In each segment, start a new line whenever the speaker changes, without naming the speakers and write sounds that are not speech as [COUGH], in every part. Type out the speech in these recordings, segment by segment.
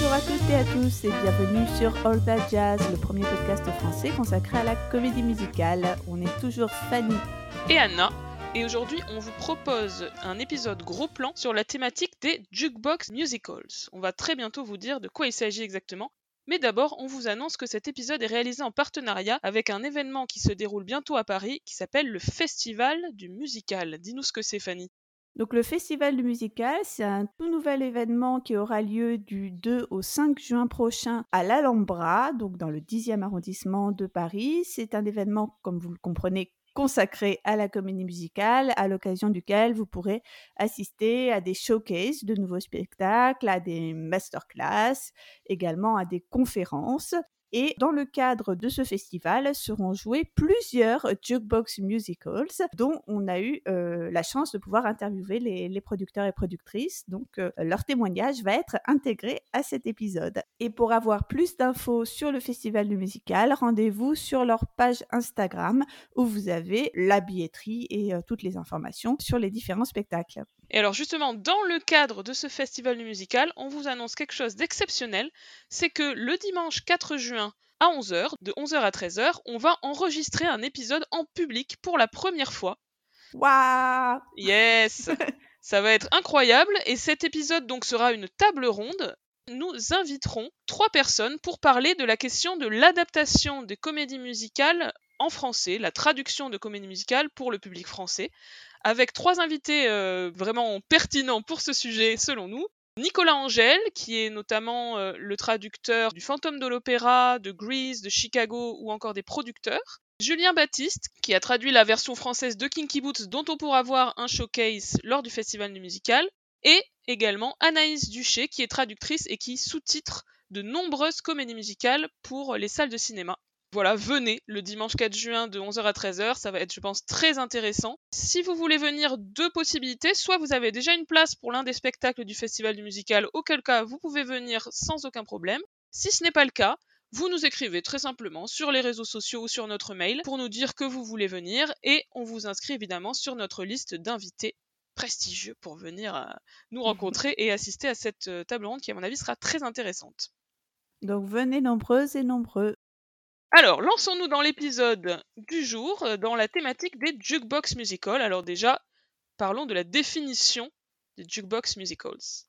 Bonjour à toutes et à tous et bienvenue sur All That Jazz, le premier podcast français consacré à la comédie musicale. On est toujours Fanny
et Anna. Et aujourd'hui, on vous propose un épisode gros plan sur la thématique des jukebox musicals. On va très bientôt vous dire de quoi il s'agit exactement. Mais d'abord, on vous annonce que cet épisode est réalisé en partenariat avec un événement qui se déroule bientôt à Paris qui s'appelle le Festival du Musical. Dis-nous ce que c'est, Fanny.
Donc le Festival du Musical, c'est un tout nouvel événement qui aura lieu du 2 au 5 juin prochain à l'Alhambra, donc dans le 10e arrondissement de Paris. C'est un événement, comme vous le comprenez, consacré à la comédie musicale, à l'occasion duquel vous pourrez assister à des showcases de nouveaux spectacles, à des masterclass, également à des conférences. Et dans le cadre de ce festival seront joués plusieurs jukebox musicals dont on a eu euh, la chance de pouvoir interviewer les, producteurs et productrices. Donc euh, leur témoignage va être intégré à cet épisode. Et pour avoir plus d'infos sur le festival du musical, rendez-vous sur leur page Instagram où vous avez la billetterie et euh, toutes les informations sur les différents spectacles.
Et alors justement, dans le cadre de ce festival musical, on vous annonce quelque chose d'exceptionnel, c'est que le dimanche 4 juin à 11h, de 11h à 13h, on va enregistrer un épisode en public pour la première fois.
Waouh
Yes [LAUGHS] Ça va être incroyable et cet épisode donc sera une table ronde. Nous inviterons trois personnes pour parler de la question de l'adaptation des comédies musicales en français, la traduction de comédies musicales pour le public français avec trois invités euh, vraiment pertinents pour ce sujet selon nous. Nicolas Angèle, qui est notamment euh, le traducteur du Fantôme de l'Opéra, de Grease, de Chicago ou encore des producteurs. Julien Baptiste, qui a traduit la version française de Kinky Boots, dont on pourra voir un showcase lors du Festival du Musical. Et également Anaïs Duché, qui est traductrice et qui sous-titre de nombreuses comédies musicales pour les salles de cinéma. Voilà, venez le dimanche 4 juin de 11h à 13h, ça va être je pense très intéressant. Si vous voulez venir, deux possibilités, soit vous avez déjà une place pour l'un des spectacles du festival du musical, auquel cas vous pouvez venir sans aucun problème. Si ce n'est pas le cas, vous nous écrivez très simplement sur les réseaux sociaux ou sur notre mail pour nous dire que vous voulez venir et on vous inscrit évidemment sur notre liste d'invités prestigieux pour venir euh, nous rencontrer et assister à cette euh, table ronde qui à mon avis sera très intéressante.
Donc venez nombreuses et nombreux.
Alors, lançons-nous dans l'épisode du jour, euh, dans la thématique des jukebox musicals. Alors déjà, parlons de la définition des jukebox musicals.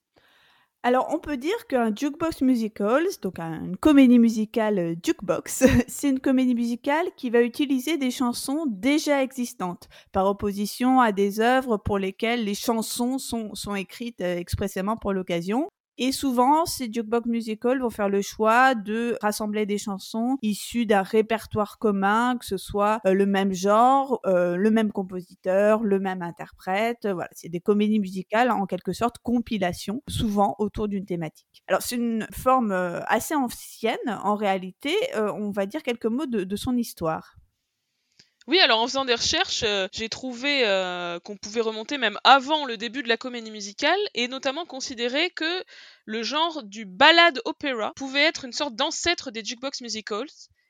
Alors, on peut dire qu'un jukebox musical, donc une comédie musicale euh, jukebox, [LAUGHS] c'est une comédie musicale qui va utiliser des chansons déjà existantes, par opposition à des œuvres pour lesquelles les chansons sont, écrites euh, expressément pour l'occasion. Et souvent, ces jukebox musicals vont faire le choix de rassembler des chansons issues d'un répertoire commun, que ce soit euh, le même genre, euh, le même compositeur, le même interprète. Voilà, c'est des comédies musicales en quelque sorte compilation, souvent autour d'une thématique. Alors c'est une forme euh, assez ancienne en réalité. on va dire quelques mots de son histoire.
Oui, alors en faisant des recherches, euh, j'ai trouvé euh, qu'on pouvait remonter même avant le début de la comédie musicale et notamment considérer que le genre du ballad opéra pouvait être une sorte d'ancêtre des jukebox musicals.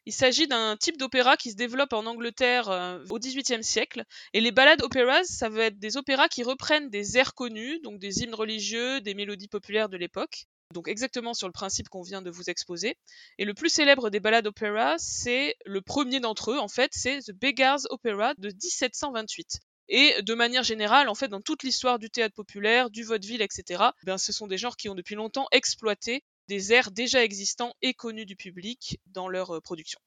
Il s'agit d'un type d'opéra qui se développe en Angleterre euh, au XVIIIe siècle. Et les ballad operas, ça va être des opéras qui reprennent des airs connus, donc des hymnes religieux, des mélodies populaires de l'époque, donc exactement sur le principe qu'on vient de vous exposer. Et le plus célèbre des ballades opéra, c'est le premier d'entre eux, en fait, c'est The Beggar's Opera de 1728. Et de manière générale, en fait, dans toute l'histoire du théâtre populaire, du vaudeville, etc., ben, ce sont des genres qui ont depuis longtemps exploité des airs déjà existants et connus du public dans leur euh, production.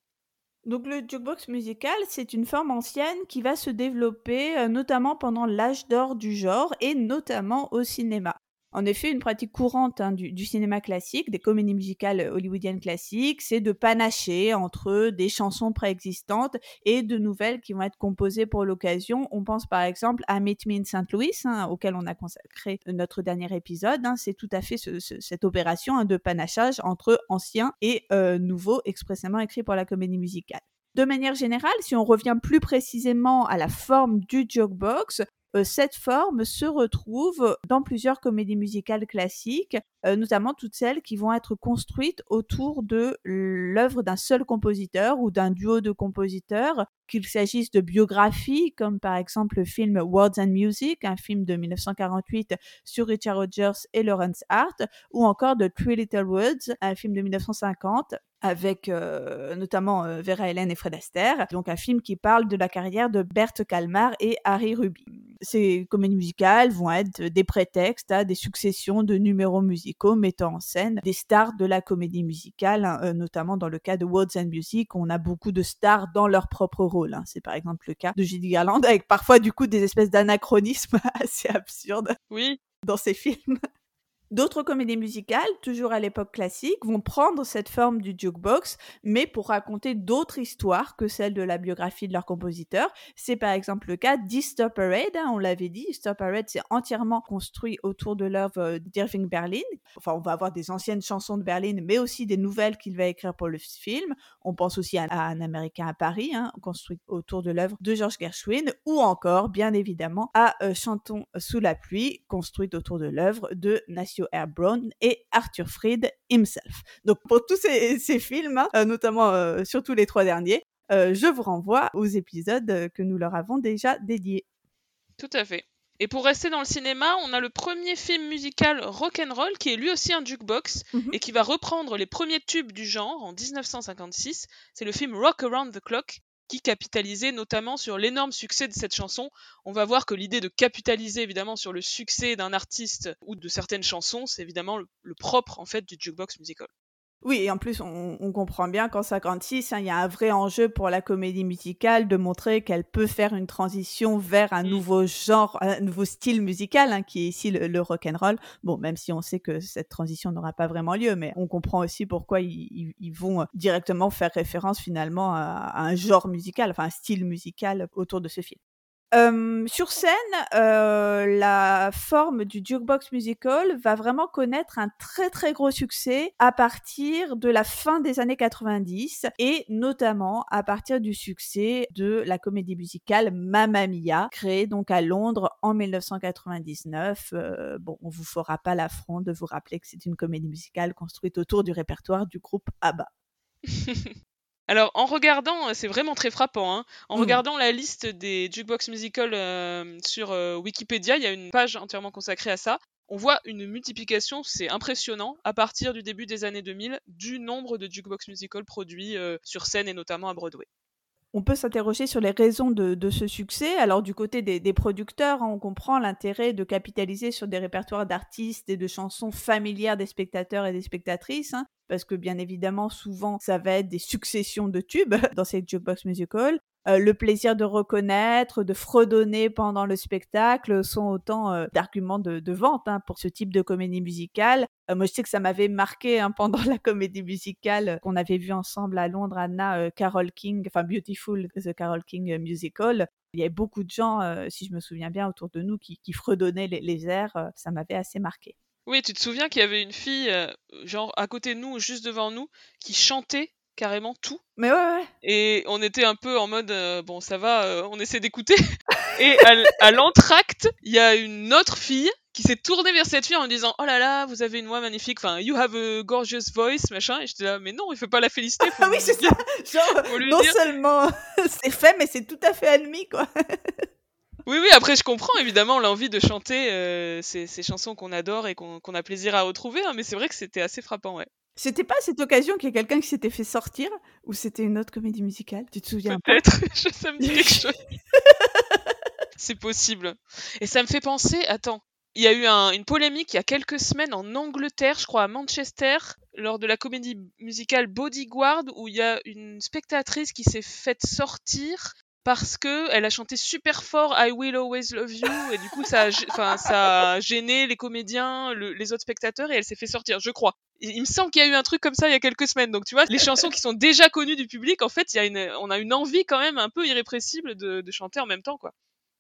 Donc le jukebox musical, c'est une forme ancienne qui va se développer euh, notamment pendant l'âge d'or du genre et notamment au cinéma. En effet, une pratique courante hein, du, cinéma classique, des comédies musicales hollywoodiennes classiques, c'est de panacher entre des chansons préexistantes et de nouvelles qui vont être composées pour l'occasion. On pense par exemple à Meet Me in St. Louis, hein, auquel on a consacré notre dernier épisode. Hein. c'est tout à fait cette opération de panachage entre anciens et euh, nouveaux expressément écrits pour la comédie musicale. De manière générale, si on revient plus précisément à la forme du jukebox, euh, cette forme se retrouve dans plusieurs comédies musicales classiques, euh, notamment toutes celles qui vont être construites autour de l'œuvre d'un seul compositeur ou d'un duo de compositeurs qu'il s'agisse de biographies, comme par exemple le film Words and Music, un film de 1948 sur Richard Rogers et Lawrence Hart, ou encore de Three Little Woods, un film de 1950 avec euh, notamment euh, Vera Helen et Fred Astaire. Donc un film qui parle de la carrière de Berthe Kalmar et Harry Ruby. Ces comédies musicales vont être des prétextes à des successions de numéros musicaux mettant en scène des stars de la comédie musicale, hein, euh, notamment dans le cas de Words and Music, on a beaucoup de stars dans leur propre rôle. Hein. C'est par exemple le cas de Judy Garland, avec parfois du coup des espèces d'anachronismes [LAUGHS] assez absurdes
oui.
dans ces films. D'autres comédies musicales, toujours à l'époque classique, vont prendre cette forme du jukebox, mais pour raconter d'autres histoires que celles de la biographie de leur compositeur. C'est par exemple le cas d'Easter Parade, hein, on l'avait dit. Easter Parade, c'est entièrement construit autour de l'œuvre euh, d'Irving Berlin. Enfin, on va avoir des anciennes chansons de Berlin, mais aussi des nouvelles qu'il va écrire pour le film. On pense aussi à, Un Américain à Paris, hein, construit autour de l'œuvre de George Gershwin, ou encore, bien évidemment, à euh, Chantons sous la pluie, construite autour de l'œuvre de Air Brown et Arthur Fried himself. Donc pour tous ces, films, hein, euh, notamment euh, surtout les trois derniers, euh, je vous renvoie aux épisodes que nous leur avons déjà dédiés.
Tout à fait. Et pour rester dans le cinéma, on a le premier film musical rock'n'roll qui est lui aussi un jukebox mhm. et qui va reprendre les premiers tubes du genre en 1956. C'est le film Rock Around the Clock qui notamment sur l'énorme succès de cette chanson. On va voir que l'idée de capitaliser évidemment sur le succès d'un artiste ou de certaines chansons, c'est évidemment le, propre en fait du jukebox musical.
Oui, et en plus, on, comprend bien qu'en 56, hein, il y a un vrai enjeu pour la comédie musicale de montrer qu'elle peut faire une transition vers un nouveau genre, un nouveau style musical, hein, qui est ici le, rock and roll. Bon, même si on sait que cette transition n'aura pas vraiment lieu, mais on comprend aussi pourquoi ils, vont directement faire référence finalement à, un genre musical, enfin un style musical autour de ce film sur scène, la forme du jukebox musical va vraiment connaître un très très gros succès à partir de la fin des années 90 et notamment à partir du succès de la comédie musicale Mamma Mia, créée donc à Londres en 1999. bon, on vous fera pas l'affront de vous rappeler que c'est une comédie musicale construite autour du répertoire du groupe ABBA. [LAUGHS]
Alors, en regardant, euh, c'est vraiment très frappant, hein. en mmh. regardant la liste des jukebox musicals euh, sur euh, Wikipédia, il y a une page entièrement consacrée à ça. On voit une multiplication, c'est impressionnant, à partir du début des années 2000, du nombre de jukebox musicals produits sur scène et notamment à Broadway
on peut s'interroger sur les raisons de, ce succès. Alors du côté des, producteurs, hein, on comprend l'intérêt de capitaliser sur des répertoires d'artistes et de chansons familières des spectateurs et des spectatrices, hein, parce que bien évidemment, souvent, ça va être des successions de tubes [LAUGHS] dans ces jukebox musicals. Euh, le plaisir de reconnaître, de fredonner pendant le spectacle sont autant euh, d'arguments de, vente hein, pour ce type de comédie musicale. Euh, moi, je sais que ça m'avait marqué hein, [LAUGHS] pendant la comédie musicale qu'on avait vue ensemble à Londres, Anna, Carol King, enfin Beautiful, The Carol King Musical. Il y avait beaucoup de gens, si je me souviens bien, autour de nous qui, fredonnaient les, les airs. ça m'avait assez marqué.
Oui, tu te souviens qu'il y avait une fille, genre à côté de nous, juste devant nous, qui chantait carrément tout.
Mais ouais, ouais.
Et on était un peu en mode, euh, bon, ça va, euh, on essaie d'écouter. [LAUGHS] et à, l'entracte, il y a une autre fille qui s'est tournée vers cette fille en lui disant Oh là là, vous avez une voix magnifique, enfin, you have a gorgeous voice, machin. Et j'étais là, mais non, il faut pas la féliciter.
Ah oui, c'est ça. [LAUGHS] Genre, non seulement [LAUGHS] c'est fait, mais c'est tout à fait admis, quoi.
Oui, oui, après je comprends évidemment l'envie de chanter euh, ces, chansons qu'on adore et qu'on a plaisir à retrouver, hein, mais c'est vrai que c'était assez frappant, ouais.
C'était pas à cette occasion qu'il y a quelqu'un qui s'était fait sortir ou c'était une autre comédie musicale? Tu te souviens
Peut-être, [LAUGHS] ça me dit quelque [LAUGHS] chose. C'est possible. Et ça me fait penser, attends, il y a eu une polémique il y a quelques semaines en Angleterre, je crois à Manchester, lors de la comédie musicale Bodyguard, où il y a une spectatrice qui s'est faite sortir parce que elle a chanté super fort I Will Always Love You et du coup ça a, enfin ça a gêné les comédiens, les autres spectateurs et elle s'est fait sortir, je crois. Il, me semble qu'il y a eu un truc comme ça il y a quelques semaines. Donc tu vois, les chansons qui sont déjà connues du public, en fait, il y a une, on a une envie quand même un peu irrépressible de, de chanter en même temps, quoi.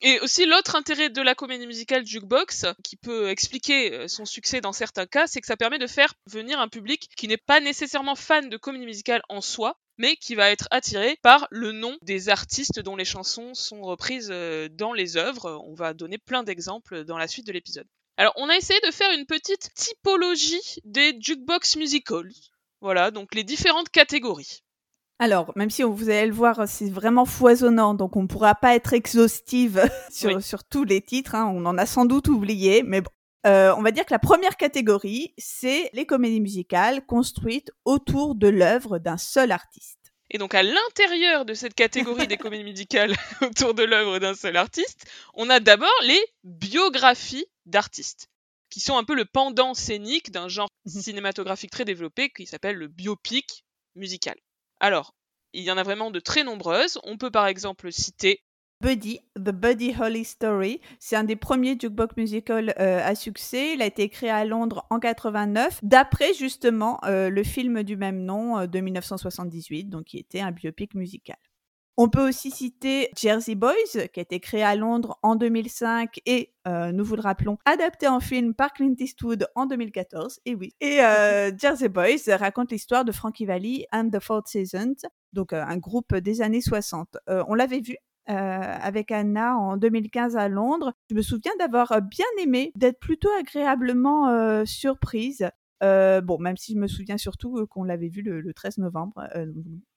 Et aussi l'autre intérêt de la comédie musicale jukebox, qui peut expliquer euh, son succès dans certains cas, c'est que ça permet de faire venir un public qui n'est pas nécessairement fan de comédie musicale en soi, mais qui va être attiré par le nom des artistes dont les chansons sont reprises euh, dans les œuvres. On va donner plein d'exemples dans la suite de l'épisode. Alors, on a essayé de faire une petite typologie des jukebox musicals. Voilà, donc les différentes catégories.
Alors, même si vous allez le voir, c'est vraiment foisonnant, donc on ne pourra pas être exhaustive [LAUGHS] sur, sur tous les titres. Hein. On en a sans doute oublié, mais bon. Euh, on va dire que la première catégorie, c'est les comédies musicales construites autour de l'œuvre d'un seul artiste.
Et donc à l'intérieur de cette catégorie des comédies musicales [LAUGHS] autour de l'œuvre d'un seul artiste, on a d'abord les biographies d'artistes, qui sont un peu le pendant scénique d'un genre mhm. cinématographique très développé qui s'appelle le biopic musical. Alors, il y en a vraiment de très nombreuses. On peut par exemple citer
Buddy, The Buddy Holly Story. C'est un des premiers jukebox musicals euh, à succès. Il a été créé à Londres en 89, d'après justement euh, le film du même nom euh, de 1978, donc qui était un biopic musical. On peut aussi citer Jersey Boys, qui a été créé à Londres en 2005 et, nous vous le rappelons, adapté en film par Clint Eastwood en 2014. Et oui. Et [LAUGHS] Jersey Boys raconte l'histoire de Frankie Valli and the Four Seasons, donc un groupe des années 60. on l'avait vu euh, avec Anna en 2015 à Londres. Je me souviens d'avoir euh, bien aimé, d'être plutôt agréablement euh, surprise. bon, même si je me souviens surtout qu'on l'avait vu le, 13 novembre.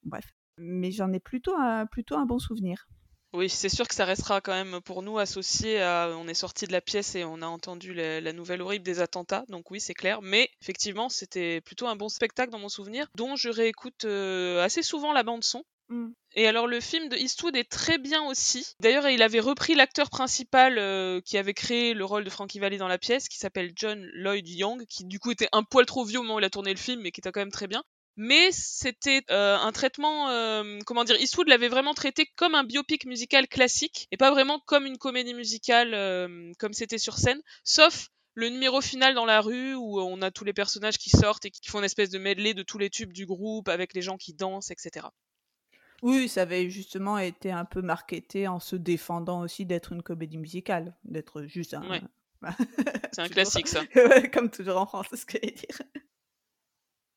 bref. Mais j'en ai plutôt un, bon souvenir.
Oui, c'est sûr que ça restera quand même pour nous associé à. On est sorti de la pièce et on a entendu la, nouvelle horrible des attentats, donc oui, c'est clair. Mais effectivement, c'était plutôt un bon spectacle dans mon souvenir, dont je réécoute assez souvent la bande-son. Mmh. Et alors le film de Eastwood est très bien aussi. D'ailleurs, il avait repris l'acteur principal euh, qui avait créé le rôle de Frankie Valli dans la pièce, qui s'appelle John Lloyd Young, qui du coup était un poil trop vieux au moment où il a tourné le film, mais qui était quand même très bien. Mais c'était euh, un traitement, euh, comment dire, Eastwood l'avait vraiment traité comme un biopic musical classique et pas vraiment comme une comédie musicale comme c'était sur scène, sauf le numéro final dans la rue où on a tous les personnages qui sortent et qui font une espèce de medley de tous les tubes du groupe avec les gens qui dansent, etc.
Oui, ça avait justement été un peu marketé en se défendant aussi d'être une comédie musicale, d'être juste un. [LAUGHS]
c'est un classique, ça. [LAUGHS]
Comme toujours en France, c'est ce que je dire.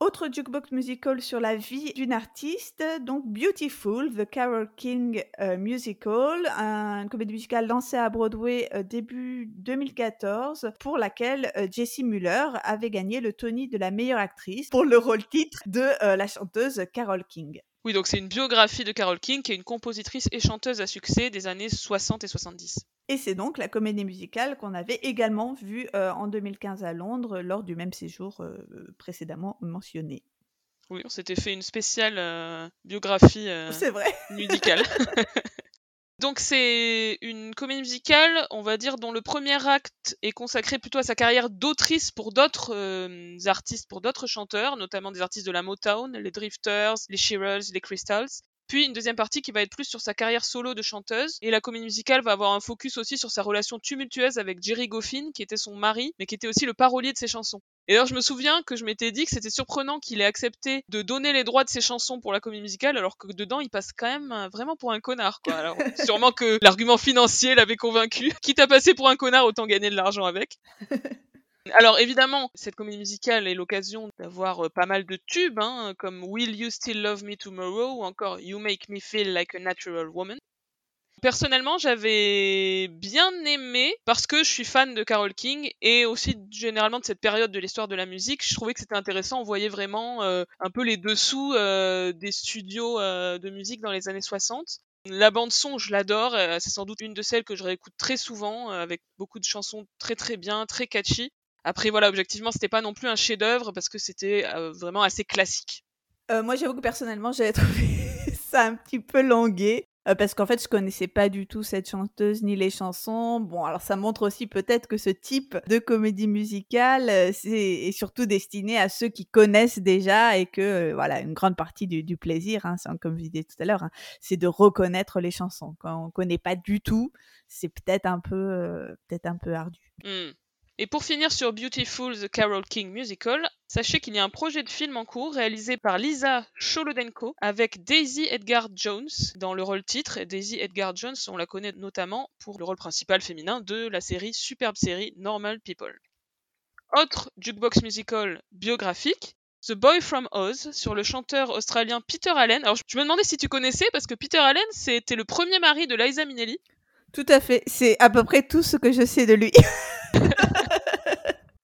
Autre jukebox musical sur la vie d'une artiste, donc Beautiful, The Carole King euh, Musical, une comédie musicale lancée à Broadway euh, début 2014, pour laquelle euh, Jessie Muller avait gagné le Tony de la meilleure actrice pour le rôle titre de la chanteuse Carole King.
Oui, donc c'est une biographie de Carole King, qui est une compositrice et chanteuse à succès des années 60 et 70.
Et c'est donc la comédie musicale qu'on avait également vue euh, en 2015 à Londres lors du même séjour euh, précédemment mentionné.
Oui, on s'était fait une spéciale euh, biographie
vrai.
musicale. [LAUGHS] Donc c'est une comédie musicale, on va dire, dont le premier acte est consacré plutôt à sa carrière d'autrice pour d'autres euh, artistes, pour d'autres chanteurs, notamment des artistes de la Motown, les Drifters, les Shearers, les Crystals. Puis une deuxième partie qui va être plus sur sa carrière solo de chanteuse. Et la comédie musicale va avoir un focus aussi sur sa relation tumultueuse avec Jerry Goffin, qui était son mari, mais qui était aussi le parolier de ses chansons. Et alors je me souviens que je m'étais dit que c'était surprenant qu'il ait accepté de donner les droits de ses chansons pour la comédie musicale, alors que dedans il passe quand même euh, vraiment pour un connard. Quoi. Alors [LAUGHS] sûrement que l'argument financier l'avait convaincu. Quitte à passer pour un connard, autant gagner de l'argent avec. [LAUGHS] Alors évidemment, cette comédie musicale est l'occasion d'avoir euh, pas mal de tubes, hein, comme Will You Still Love Me Tomorrow ou encore You Make Me Feel Like a Natural Woman. Personnellement, j'avais bien aimé parce que je suis fan de Carole King et aussi généralement de cette période de l'histoire de la musique. Je trouvais que c'était intéressant. On voyait vraiment euh, un peu les dessous euh, des studios de musique dans les années 60. La bande son, je l'adore. c'est sans doute une de celles que je réécoute très souvent, avec beaucoup de chansons très très bien, très catchy. Après, voilà, objectivement, c'était pas non plus un chef-d'œuvre parce que c'était euh, vraiment assez classique.
Euh, moi, j'avoue que personnellement, j'avais [LAUGHS] trouvé ça un petit peu langué. Euh, parce qu'en fait, je connaissais pas du tout cette chanteuse ni les chansons. Bon, alors ça montre aussi peut-être que ce type de comédie musicale est surtout destiné à ceux qui connaissent déjà et que voilà, une grande partie du, plaisir, hein, comme je disais tout à l'heure, hein, c'est de reconnaître les chansons. Quand on connaît pas du tout, c'est peut-être un peu peut-être un peu ardu.
Mmh. Et pour finir sur Beautiful the Carol King Musical, sachez qu'il y a un projet de film en cours réalisé par Lisa Cholodenko avec Daisy Edgar Jones dans le rôle titre. Daisy Edgar Jones, on la connaît notamment pour le rôle principal féminin de la série superbe série Normal People. Autre jukebox musical biographique, The Boy from Oz sur le chanteur australien Peter Allen. Alors je me demandais si tu connaissais parce que Peter Allen c'était le premier mari de Liza Minnelli.
Tout à fait, c'est à peu près tout ce que je sais de lui. [LAUGHS]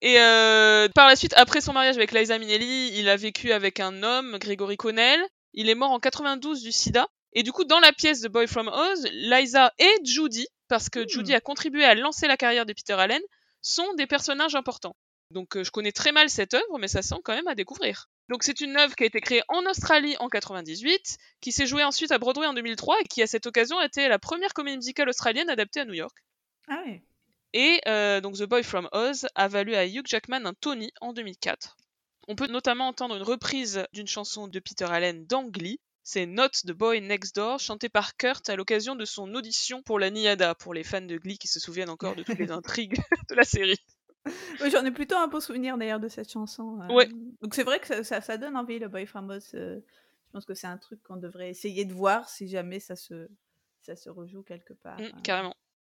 Et euh, par la suite, après son mariage avec Liza Minnelli, il a vécu avec un homme, Gregory Connell. Il est mort en 92 du sida. Et du coup, dans la pièce de Boy From Oz, Liza et Judy, parce que Judy
Hmm.
a contribué à lancer la carrière de Peter Allen, sont des personnages importants. Donc euh, je connais très mal cette œuvre, mais ça sent quand même à découvrir. Donc c'est une œuvre qui a été créée en Australie en 98, qui s'est jouée ensuite à Broadway en 2003 et qui à cette occasion a été la première comédie musicale australienne adaptée à New York.
Ah oui.
Et euh, donc The Boy From Oz a valu à Hugh Jackman un Tony en 2004. On peut notamment entendre une reprise d'une chanson de Peter Allen dans Glee. C'est Not the Boy Next Door, chanté par Kurt à l'occasion de son audition pour la Niada, pour les fans de Glee qui se souviennent encore de toutes les [LAUGHS] intrigues de la série.
Oui, J'en ai plutôt un beau souvenir d'ailleurs de cette chanson. euh.
Ouais.
Donc c'est vrai que ça, ça- ça donne envie, le Boy From Oz. euh, je pense que c'est un truc qu'on devrait essayer de voir si jamais ça se, ça se rejoue quelque part.
Mm,
euh.
carrément.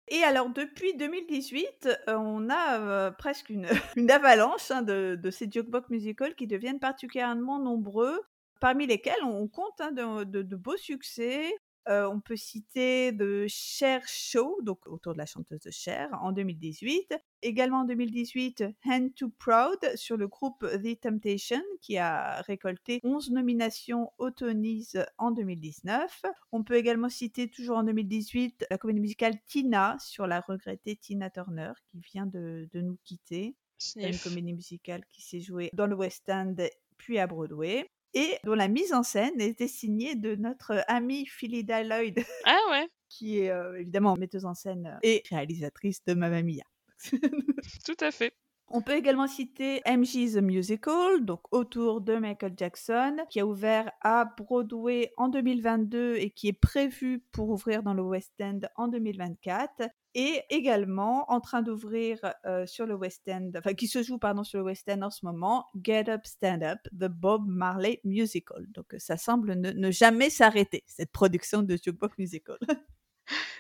Et alors, depuis 2018, euh, on a euh, presque une, [LAUGHS] avalanche hein, de, ces jukebox musicals qui deviennent particulièrement nombreux, parmi lesquels on compte hein, de beaux succès. Euh, on peut citer The Cher Show, donc autour de la chanteuse de Cher, en 2018. Également en 2018, Hand Too Proud sur le groupe The Temptation, qui a récolté 11 nominations aux Tonys en 2019. On peut également citer toujours en 2018 la comédie musicale Tina sur la regrettée Tina Turner qui vient de, de nous quitter. C'est une comédie musicale qui s'est jouée dans le West End puis à Broadway et dont la mise en scène était signée de notre amie Philida Lloyd [LAUGHS]
Ah ouais,
qui est euh, évidemment metteuse en scène et réalisatrice de Mamma Mia. [LAUGHS]
tout à fait.
On peut également citer MG The Musical, donc autour de Michael Jackson, qui a ouvert à Broadway en 2022 et qui est prévu pour ouvrir dans le West End en 2024. Et également en train d'ouvrir euh, sur le West End, enfin qui se joue pardon sur le West End en ce moment, Get Up Stand Up, The Bob Marley Musical. Donc ça semble ne, ne jamais s'arrêter cette production de jukebox musical. [LAUGHS]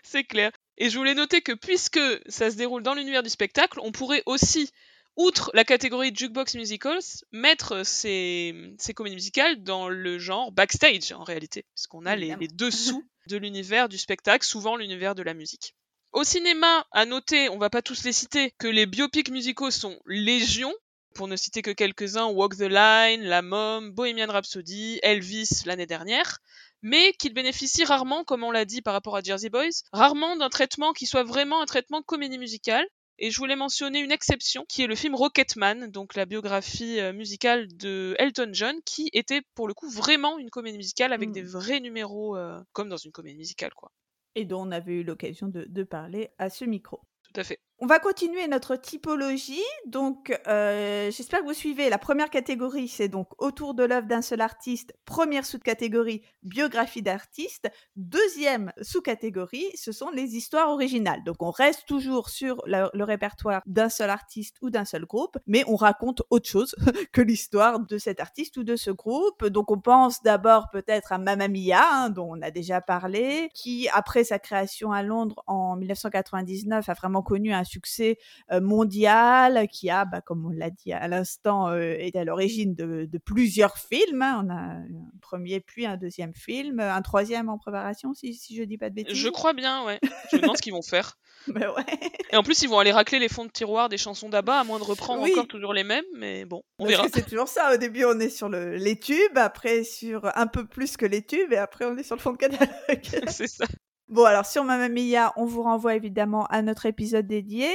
C'est clair. Et je voulais noter que puisque ça se déroule dans l'univers du spectacle, on pourrait aussi, outre la catégorie jukebox musicals, mettre ces, ces comédies musicales dans le genre backstage en réalité, puisqu'on a les dessous [LAUGHS] de l'univers du spectacle, souvent l'univers de la musique. Au cinéma, à noter, on va pas tous les citer, que les biopics musicaux sont légion, pour ne citer que quelques-uns, Walk the Line, La Mom, Bohemian Rhapsody, Elvis l'année dernière, mais qu'ils bénéficient rarement, comme on l'a dit par rapport à Jersey Boys, rarement d'un traitement qui soit vraiment un traitement comédie musicale. Et je voulais mentionner une exception, qui est le film Rocketman, donc la biographie euh, musicale de Elton John, qui était pour le coup vraiment une comédie musicale avec
Mm.
des vrais numéros, euh, comme dans une comédie musicale, quoi.
Et dont on avait eu l'occasion de, parler à ce micro.
Tout à fait.
On va continuer notre typologie. Donc, euh, j'espère que vous suivez. La première catégorie, c'est donc autour de l'œuvre d'un seul artiste. Première sous-catégorie, biographie d'artiste. Deuxième sous-catégorie, ce sont les histoires originales. Donc, on reste toujours sur le, répertoire d'un seul artiste ou d'un seul groupe, mais on raconte autre chose [LAUGHS] que l'histoire de cet artiste ou de ce groupe. Donc, on pense d'abord peut-être à Mamma Mia, hein, dont on a déjà parlé, qui, après sa création à Londres en 1999, a vraiment connu un succès mondial, qui a, bah, comme on l'a dit à l'instant, été à l'origine de, de plusieurs films. hein. On a un premier puis un deuxième film, un troisième en préparation, si, si je dis pas de bêtises.
Je crois bien, ouais. Je me demande ce qu'ils vont faire. [LAUGHS]
Ouais.
Et en plus, ils vont aller racler les fonds de tiroir des chansons d'Abba, à moins de reprendre
Oui.
encore toujours les mêmes, mais bon, on
Parce
verra.
c'est toujours ça. Au début, on est sur le, les tubes, après sur un peu plus que les tubes, et après on est sur le fond de catalogue. [LAUGHS]
c'est ça.
Bon, alors sur Mamma Mia, on vous renvoie évidemment à notre épisode dédié.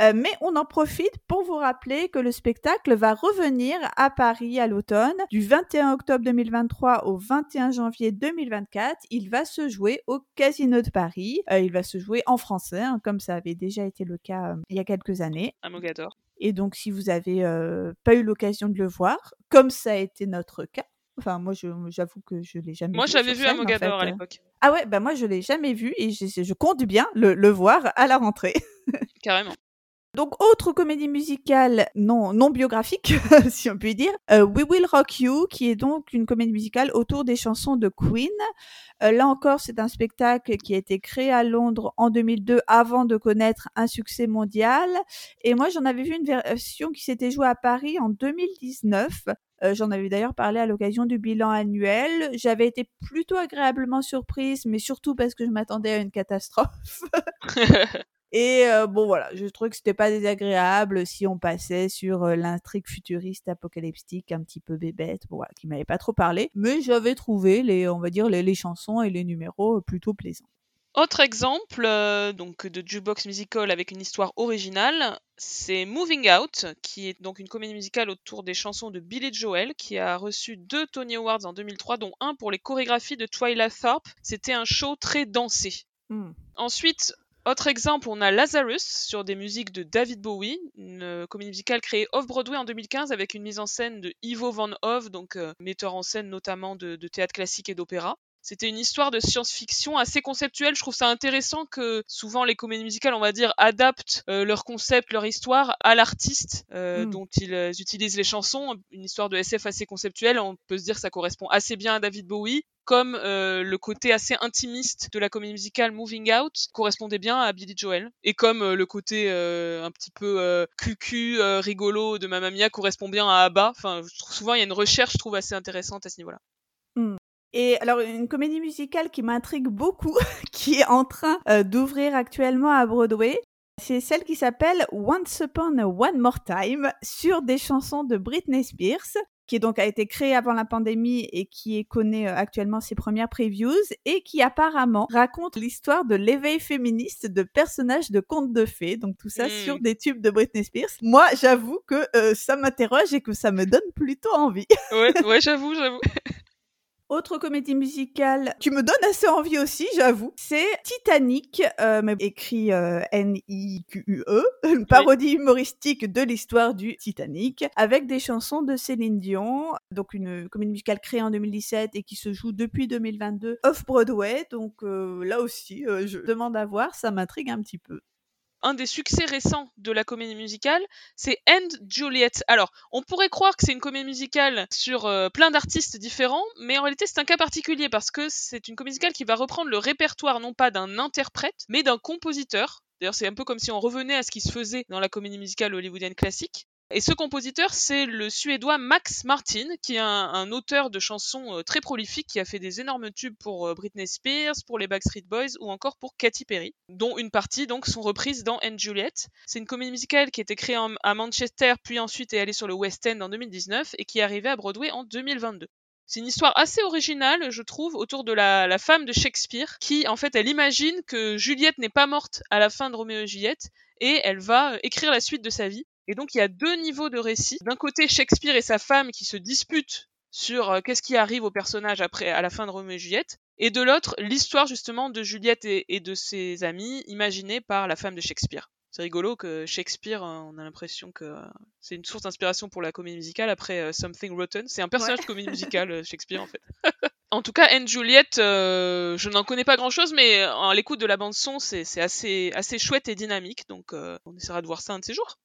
Euh, mais on en profite pour vous rappeler que le spectacle va revenir à Paris à l'automne. Du 21 octobre 2023 au 21 janvier 2024, il va se jouer au Casino de Paris. Euh, il va se jouer en français, hein, comme ça avait déjà été le cas euh, il y a quelques années.
Un Mogador.
Et donc, si vous avez euh, pas eu l'occasion de le voir, comme ça a été notre cas, enfin moi, j'avoue que je l'ai jamais
Moi,
vu.
j'avais
sur
vu
en
à
fait.
l'époque.
Ah ouais, bah moi je l'ai jamais vu et je, je compte bien le, le voir à la rentrée. [LAUGHS]
Carrément.
Donc autre comédie musicale non non biographique [LAUGHS] si on peut dire, euh, We Will Rock You qui est donc une comédie musicale autour des chansons de Queen. Euh, là encore, c'est un spectacle qui a été créé à Londres en 2002 avant de connaître un succès mondial. Et moi, j'en avais vu une version qui s'était jouée à Paris en 2019. Euh, J'en avais d'ailleurs parlé à l'occasion du bilan annuel. J'avais été plutôt agréablement surprise, mais surtout parce que je m'attendais à une catastrophe. [LAUGHS] Et euh, bon voilà, je trouvais que c'était pas désagréable si on passait sur euh, l'intrigue futuriste apocalyptique un petit peu bébête, bon voilà, qui m'avait pas trop parlé, mais j'avais trouvé les, on va dire les, les chansons et les numéros plutôt plaisants.
Autre exemple euh, donc de jukebox musical avec une histoire originale, c'est Moving Out, qui est donc une comédie musicale autour des chansons de Billy Joel, qui a reçu deux Tony Awards en 2003, dont un pour les chorégraphies de Twyla Thorpe. C'était un show très dansé.
Hmm.
Ensuite, autre exemple, on a Lazarus sur des musiques de David Bowie, une comédie musicale créée off-Broadway en 2015 avec une mise en scène de Ivo Van Hove, donc euh, metteur en scène notamment de, de théâtre classique et d'opéra. C'était une histoire de science-fiction assez conceptuelle. Je trouve ça intéressant que souvent les comédies musicales, on va dire, adaptent euh, leur concept, leur histoire à l'artiste euh,
Mm.
dont ils euh, utilisent les chansons. Une histoire de SF assez conceptuelle. On peut se dire que ça correspond assez bien à David Bowie. Comme euh, le côté assez intimiste de la comédie musicale Moving Out correspondait bien à Billy Joel. Et comme euh, le côté euh, un petit peu euh, cucu, euh, rigolo de Mamma Mia correspond bien à ABBA. Enfin, je trouve souvent il y a une recherche, je trouve, assez intéressante à ce niveau-là.
Et alors, une comédie musicale qui m'intrigue beaucoup, [LAUGHS] qui est en train euh, d'ouvrir actuellement à Broadway, c'est celle qui s'appelle Once Upon a One More Time, sur des chansons de Britney Spears, qui donc a été créée avant la pandémie et qui connaît euh, actuellement ses premières previews, et qui apparemment raconte l'histoire de l'éveil féministe de personnages de contes de fées, donc tout ça sur des tubes de Britney Spears. Moi, j'avoue que euh, ça m'interroge et que ça me donne plutôt envie.
Ouais, ouais, j'avoue, j'avoue. [LAUGHS]
Autre comédie musicale qui me donne assez envie aussi, j'avoue, c'est Titanic, euh, mais écrit euh, N-I-Q-U-E, une parodie humoristique de l'histoire du Titanic, avec des chansons de Céline Dion, donc une comédie musicale créée en 2017 et qui se joue depuis 2022 off-Broadway, donc euh, là aussi, euh, je demande à voir, ça m'intrigue un petit peu.
Un des succès récents de la comédie musicale, c'est End Juliet. Alors, on pourrait croire que c'est une comédie musicale sur euh, plein d'artistes différents, mais en réalité c'est un cas particulier parce que c'est une comédie musicale qui va reprendre le répertoire non pas d'un interprète, mais d'un compositeur. D'ailleurs, c'est un peu comme si on revenait à ce qui se faisait dans la comédie musicale hollywoodienne classique. Et ce compositeur, c'est le suédois Max Martin, qui est un, auteur de chansons euh, très prolifique, qui a fait des énormes tubes pour euh, Britney Spears, pour les Backstreet Boys ou encore pour Katy Perry, dont une partie donc sont reprises dans And Juliet. C'est une comédie musicale qui a été créée à Manchester, puis ensuite est allée sur le West End en 2019 et qui est arrivée à Broadway en 2022. C'est une histoire assez originale, je trouve, autour de la, la femme de Shakespeare, qui en fait elle imagine que Juliette n'est pas morte à la fin de Roméo et Juliette, et elle va euh, écrire la suite de sa vie. Et donc il y a deux niveaux de récit. D'un côté, Shakespeare et sa femme qui se disputent sur euh, qu'est-ce qui arrive au personnage après à la fin de Roméo et Juliette, et de l'autre, l'histoire justement de Juliette et, et de ses amis, imaginée par la femme de Shakespeare. C'est rigolo que Shakespeare, euh, on a l'impression que euh, c'est une source d'inspiration pour la comédie musicale après euh, Something Rotten. C'est un personnage de comédie [LAUGHS] musicale, Shakespeare en fait. [LAUGHS] En tout cas, Anne Juliette, euh, je n'en connais pas grand-chose, mais à l'écoute de la bande son, c'est c'est assez assez chouette et dynamique, donc euh, on essaiera de voir ça un de ces jours.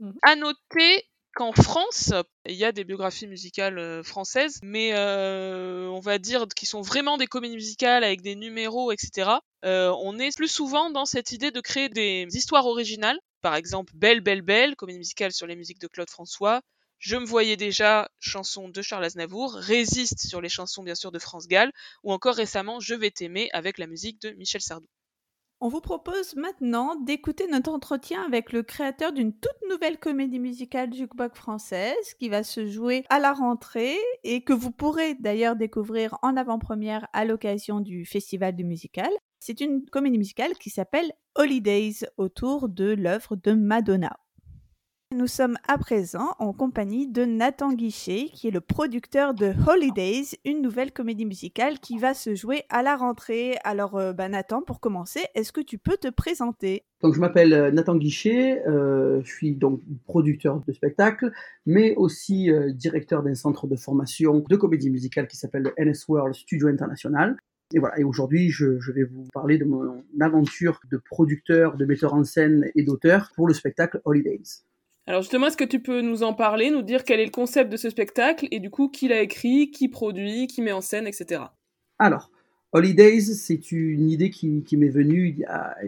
Mhm.
À noter qu'en France, il y a des biographies musicales euh, françaises, mais euh, on va dire qui sont vraiment des comédies musicales avec des numéros, etc. Euh, on est plus souvent dans cette idée de créer des histoires originales. Par exemple, Belle, Belle, Belle, comédie musicale sur les musiques de Claude François. Je me voyais déjà, chanson de Charles Aznavour, Résiste sur les chansons bien sûr de France Gall, ou encore récemment Je vais t'aimer avec la musique de Michel Sardou.
On vous propose maintenant d'écouter notre entretien avec le créateur d'une toute nouvelle comédie musicale jukebox française qui va se jouer à la rentrée et que vous pourrez d'ailleurs découvrir en avant-première à l'occasion du Festival du musical. C'est une comédie musicale qui s'appelle Holidays autour de l'œuvre de Madonna. Nous sommes à présent en compagnie de Nathan Guichet, qui est le producteur de Holidays, une nouvelle comédie musicale qui va se jouer à la rentrée. Alors, euh, bah, Nathan, pour commencer, est-ce que tu peux te présenter?
Donc, je m'appelle euh, Nathan Guichet, euh, je suis donc producteur de spectacles, mais aussi directeur d'un centre de formation de comédie musicale qui s'appelle le NS World Studio International. Et voilà, et aujourd'hui, je vais vous parler de mon aventure de producteur, de metteur en scène et d'auteur pour le spectacle Holidays.
Alors justement, est-ce que tu peux nous en parler, nous dire quel est le concept de ce spectacle et du coup qui l'a écrit, qui produit, qui met en scène, etc.
Alors, Holidays, c'est une idée qui, m'est venue il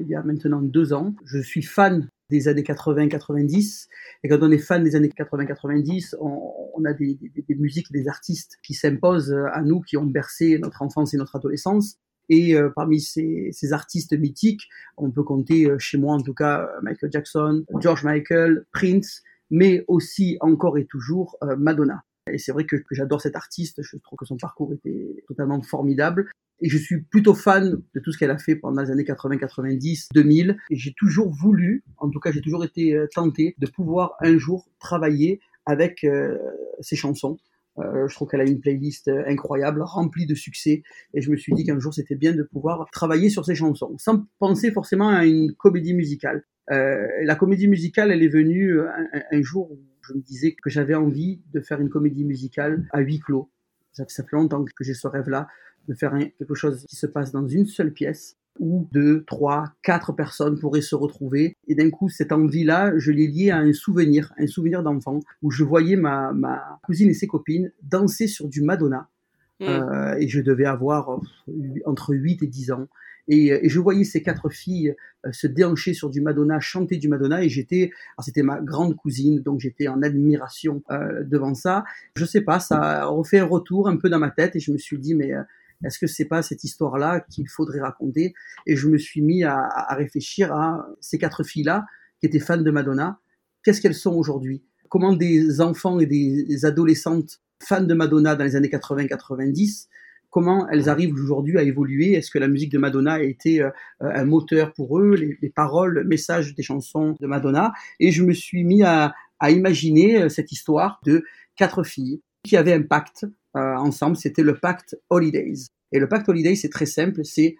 y, a, maintenant deux ans. Je suis fan des années 80-90, et quand on est fan des années 80-90, on, a des, musiques, des artistes qui s'imposent à nous, qui ont bercé notre enfance et notre adolescence. Et euh, parmi ces, ces, artistes mythiques, on peut compter euh, chez moi en tout cas Michael Jackson, George Michael, Prince, mais aussi encore et toujours Madonna. Et c'est vrai que, j'adore cet artiste, je trouve que son parcours était totalement formidable. Et je suis plutôt fan de tout ce qu'elle a fait pendant les années 80, 90, 2000. Et j'ai toujours voulu, en tout cas j'ai toujours été tenté, de pouvoir un jour travailler avec euh, ses chansons. Euh, je trouve qu'elle a une playlist euh, incroyable, remplie de succès, et je me suis dit qu'un jour c'était bien de pouvoir travailler sur ses chansons, sans penser forcément à une comédie musicale. Euh, la comédie musicale, elle est venue un, un, jour où je me disais que j'avais envie de faire une comédie musicale à huis clos. Ça fait longtemps que j'ai ce rêve-là, de faire quelque chose qui se passe dans une seule pièce, où deux, trois, quatre personnes pourraient se retrouver. Et d'un coup, cette envie-là, je l'ai liée à un souvenir, un souvenir d'enfant, où je voyais ma, ma cousine et ses copines danser sur du Madonna. Mm. Euh, et je devais avoir euh, entre 8 et 10 ans. Et, et, je voyais ces quatre filles euh, se déhancher sur du Madonna, chanter du Madonna, et j'étais, c'était ma grande cousine, donc j'étais en admiration euh, devant ça. Je sais pas, ça a refait un retour un peu dans ma tête, et je me suis dit, mais euh, est-ce que c'est pas cette histoire-là qu'il faudrait raconter? Et je me suis mis à, réfléchir à ces quatre filles-là qui étaient fans de Madonna. Qu'est-ce qu'elles sont aujourd'hui? Comment des enfants et des, adolescentes fans de Madonna dans les années 80-90 comment elles arrivent aujourd'hui à évoluer? Est-ce que la musique de Madonna a été euh, un moteur pour eux, les, les, paroles, le message des chansons de Madonna? Et je me suis mis à, à imaginer euh, cette histoire de quatre filles qui avaient un pacte euh, ensemble, c'était le pacte Holidays. Et le pacte Holidays, c'est très simple, c'est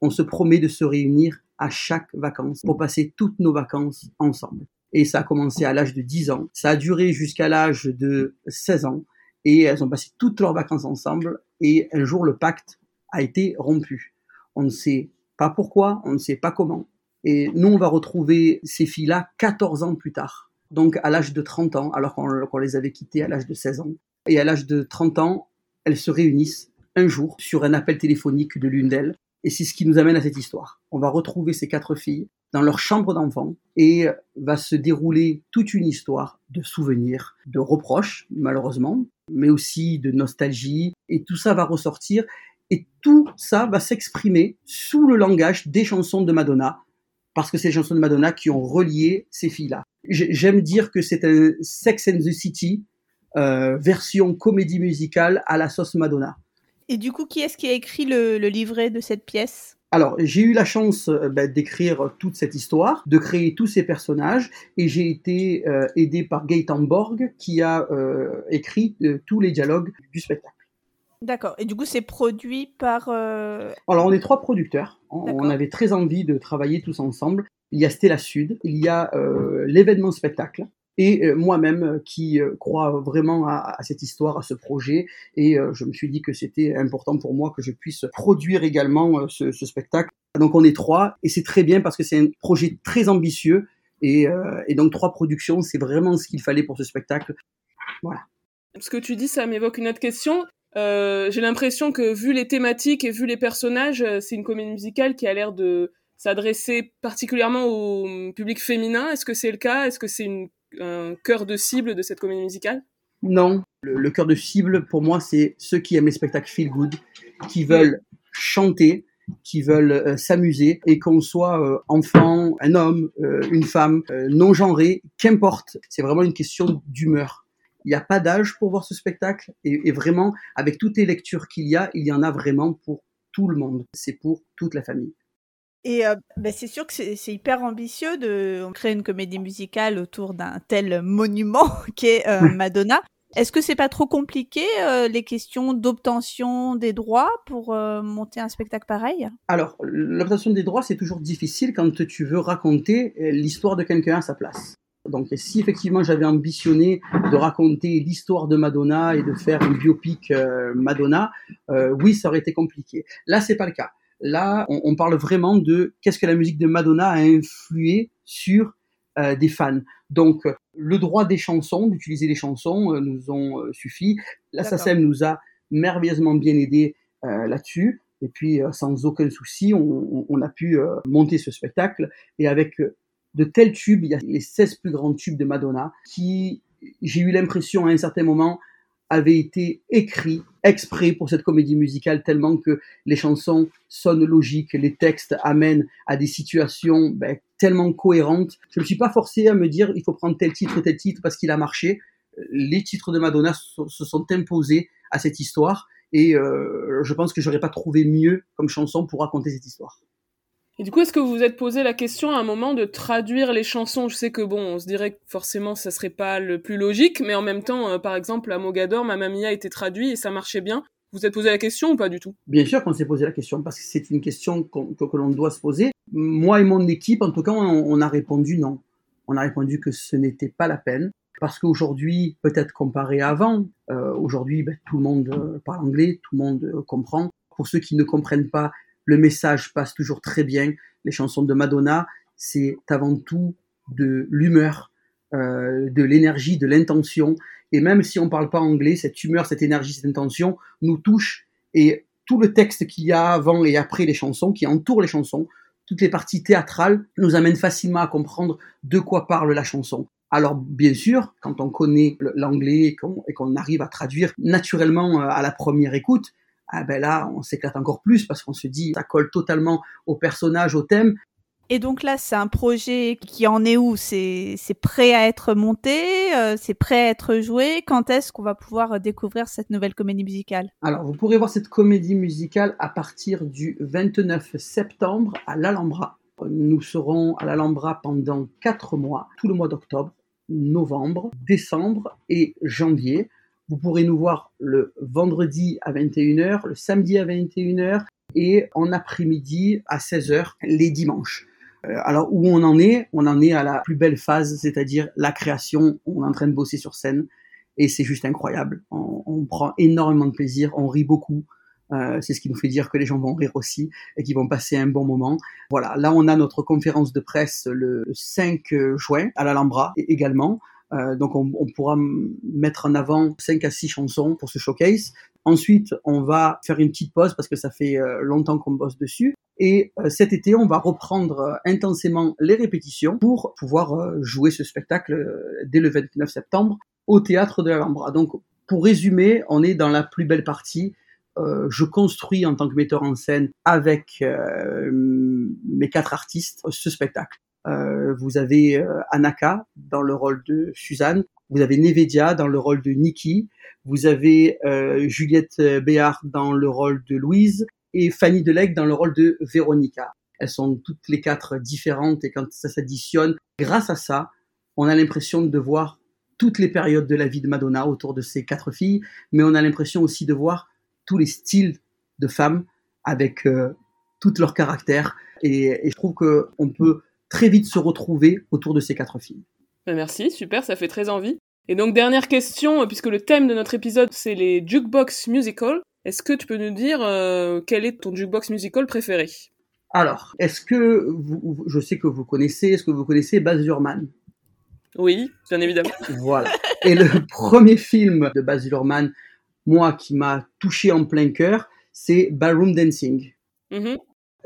on se promet de se réunir à chaque vacances pour passer toutes nos vacances ensemble. Et ça a commencé à l'âge de 10 ans, ça a duré jusqu'à l'âge de 16 ans, et elles ont passé toutes leurs vacances ensemble, et un jour le pacte a été rompu. On ne sait pas pourquoi, on ne sait pas comment. Et nous, on va retrouver ces filles-là 14 ans plus tard, donc à l'âge de 30 ans, alors qu'on les avait quittées à l'âge de 16 ans. Et à l'âge de 30 ans, elles se réunissent un jour sur un appel téléphonique de l'une d'elles. Et c'est ce qui nous amène à cette histoire. On va retrouver ces quatre filles dans leur chambre d'enfant et va se dérouler toute une histoire de souvenirs, de reproches, malheureusement, mais aussi de nostalgie. Et tout ça va ressortir et tout ça va s'exprimer sous le langage des chansons de Madonna, parce que c'est les chansons de Madonna qui ont relié ces filles-là. J'aime dire que c'est un Sex and the City euh, version comédie musicale à la sauce Madonna.
Et du coup, qui est-ce qui a écrit le, livret de cette pièce?
Alors, j'ai eu la chance euh, bah, d'écrire toute cette histoire, de créer tous ces personnages, et j'ai été euh, aidé par Gaëtan Borg, qui a écrit tous les dialogues du spectacle.
D'accord. Et du coup, c'est produit par... Alors,
on est trois producteurs. On avait très envie de travailler tous ensemble. Il y a Stella Sud, il y a l'événement spectacle, et euh, moi-même euh, qui euh, crois vraiment à, cette histoire, à ce projet, et je me suis dit que c'était important pour moi que je puisse produire également ce, spectacle. Donc on est trois, et c'est très bien parce que c'est un projet très ambitieux, et, et donc trois productions, c'est vraiment ce qu'il fallait pour ce spectacle. Voilà.
Ce que tu dis, ça m'évoque une autre question. Euh, j'ai l'impression que vu les thématiques et vu les personnages, c'est une comédie musicale qui a l'air de s'adresser particulièrement au public féminin. Est-ce que c'est le cas? Est-ce que c'est une un cœur de cible de cette comédie musicale?
Non, le, cœur de cible pour moi c'est ceux qui aiment les spectacles feel good, qui veulent chanter, qui veulent euh, s'amuser et qu'on soit euh, enfant, un homme, euh, une femme, non genré, qu'importe. C'est vraiment une question d'humeur. Il n'y a pas d'âge pour voir ce spectacle et, et vraiment avec toutes les lectures qu'il y a, il y en a vraiment pour tout le monde. C'est pour toute la famille.
Et euh, bah, c'est sûr que c'est hyper ambitieux de créer une comédie musicale autour d'un tel monument [LAUGHS] qu'est euh, Madonna. Est-ce que c'est pas trop compliqué euh, les questions d'obtention des droits pour monter un spectacle pareil?
Alors, l'obtention des droits, c'est toujours difficile quand tu veux raconter l'histoire de quelqu'un à sa place. Donc, si effectivement j'avais ambitionné de raconter l'histoire de Madonna et de faire une biopic Madonna, oui, ça aurait été compliqué. Là, c'est pas le cas. Là, on, parle vraiment de qu'est-ce que la musique de Madonna a influé sur euh, des fans. Donc, le droit des chansons, d'utiliser les chansons, euh, nous ont euh, suffi. La SACEM nous a merveilleusement bien aidé là-dessus. Et puis, sans aucun souci, on, a pu monter ce spectacle. Et avec de tels tubes, il y a les 16 plus grands tubes de Madonna, qui, j'ai eu l'impression à un certain moment, avait été écrit exprès pour cette comédie musicale tellement que les chansons sonnent logiques, les textes amènent à des situations ben, tellement cohérentes. Je ne me suis pas forcé à me dire il faut prendre tel titre, tel titre parce qu'il a marché. Les titres de Madonna se sont imposés à cette histoire et euh, je pense que j'aurais pas trouvé mieux comme chanson pour raconter cette histoire.
Et du coup, est-ce que vous vous êtes posé la question à un moment de traduire les chansons? Je sais que bon, on se dirait que forcément ça serait pas le plus logique, mais en même temps, euh, par exemple, à Mogador, Mamma a été traduit et ça marchait bien. Vous vous êtes posé la question ou pas du tout?
Bien sûr qu'on s'est posé la question parce que c'est une question que, l'on doit se poser. Moi et mon équipe, en tout cas, on, a répondu non. On a répondu que ce n'était pas la peine parce qu'aujourd'hui, peut-être comparé à avant, euh, aujourd'hui, ben, tout le monde euh, parle anglais, tout le monde comprend. Pour ceux qui ne comprennent pas, le message passe toujours très bien. Les chansons de Madonna, c'est avant tout de l'humeur, euh, de l'énergie, de l'intention. Et même si on parle pas anglais, cette humeur, cette énergie, cette intention nous touche. Et tout le texte qu'il y a avant et après les chansons, qui entoure les chansons, toutes les parties théâtrales, nous amènent facilement à comprendre de quoi parle la chanson. Alors bien sûr, quand on connaît l'anglais et qu'on arrive à traduire naturellement euh, à la première écoute, ah ben là, on s'éclate encore plus parce qu'on se dit, ça colle totalement au personnage, au thème.
Et donc là, c'est un projet qui en est où? C'est prêt à être monté euh, C'est prêt à être joué Quand est-ce qu'on va pouvoir découvrir cette nouvelle comédie musicale?
Alors, vous pourrez voir cette comédie musicale à partir du 29 septembre à l'Alhambra. Nous serons à l'Alhambra pendant quatre mois, tout le mois d'octobre, novembre, décembre et janvier. Vous pourrez nous voir le vendredi à 21h, le samedi à 21h et en après-midi à 16h les dimanches. Euh, alors où on en est? On en est à la plus belle phase, c'est-à-dire la création. On est en train de bosser sur scène et c'est juste incroyable. On, prend énormément de plaisir, on rit beaucoup. Euh, c'est ce qui nous fait dire que les gens vont rire aussi et qu'ils vont passer un bon moment. Voilà, là on a notre conférence de presse le 5 juin à l'Alhambra également. Euh, donc on, on, pourra mettre en avant 5 à 6 chansons pour ce showcase. Ensuite, on va faire une petite pause parce que ça fait euh, longtemps qu'on bosse dessus. Et euh, cet été, on va reprendre intensément les répétitions pour pouvoir jouer ce spectacle dès le 29 septembre au théâtre de l'Alhambra. Donc, pour résumer, on est dans la plus belle partie. je construis en tant que metteur en scène avec mes quatre artistes ce spectacle. Euh, vous avez euh, Anaka dans le rôle de Suzanne, vous avez Nevedia dans le rôle de Nikki, vous avez euh, Juliette Béard dans le rôle de Louise et Fanny Deleg dans le rôle de Véronica. Elles sont toutes les quatre différentes et quand ça s'additionne, grâce à ça, on a l'impression de voir toutes les périodes de la vie de Madonna autour de ces quatre filles, mais on a l'impression aussi de voir tous les styles de femmes avec euh, tout leur caractère. Et je trouve qu'on peut très vite se retrouver autour de ces quatre films.
Ben, merci, super, ça fait très envie. Et donc dernière question, puisque le thème de notre épisode c'est les jukebox musical, est-ce que tu peux nous dire euh, quel est ton jukebox musical préféré?
Alors, est-ce que vous, je sais que vous connaissez, est-ce que vous connaissez Baz Luhrmann?
Oui, bien évidemment.
voilà. Et le [LAUGHS] premier film de Baz Luhrmann, moi qui m'a touché en plein cœur, c'est Ballroom Dancing. Mm-hmm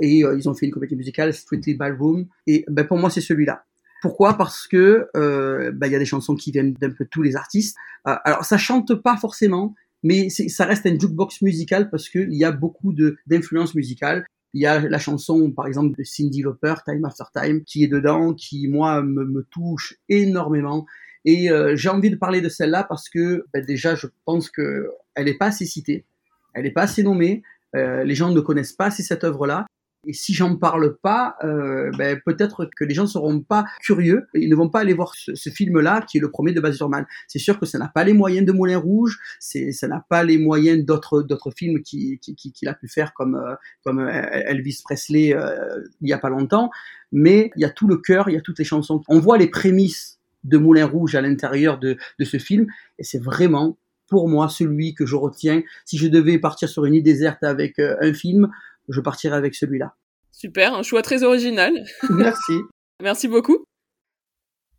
et euh, ils ont fait une comédie musicale, Strictly Ballroom, et ben, pour moi c'est celui-là. Pourquoi? Parce que euh, ben, il y a des chansons qui viennent d'un peu tous les artistes. Euh, alors ça chante pas forcément, mais ça reste un jukebox musical parce qu'il y a beaucoup d'influences musicales. Il y a la chanson, par exemple, de Cindy Lauper, Time After Time, qui est dedans, qui, moi, me, touche énormément. Et euh, j'ai envie de parler de celle-là parce que, ben, déjà, je pense que elle n'est pas assez citée, elle n'est pas assez nommée, euh, les gens ne connaissent pas assez cette œuvre-là. Et si j'en parle pas, euh, ben, peut-être que les gens seront pas curieux, ils ne vont pas aller voir ce, film-là, qui est le premier de Baz. C'est sûr que ça n'a pas les moyens de Moulin Rouge, c'est, ça n'a pas les moyens d'autres d'autres films qu'il qui, qui, qui a pu faire comme euh, comme euh, Elvis Presley euh, il y a pas longtemps. Mais il y a tout le cœur, il y a toutes les chansons. On voit les prémices de Moulin Rouge à l'intérieur de, de ce film, et c'est vraiment pour moi celui que je retiens. Si je devais partir sur une île déserte avec un film, je partirai avec celui-là.
Super, un choix très original. [LAUGHS] [LAUGHS]
Merci.
Merci beaucoup.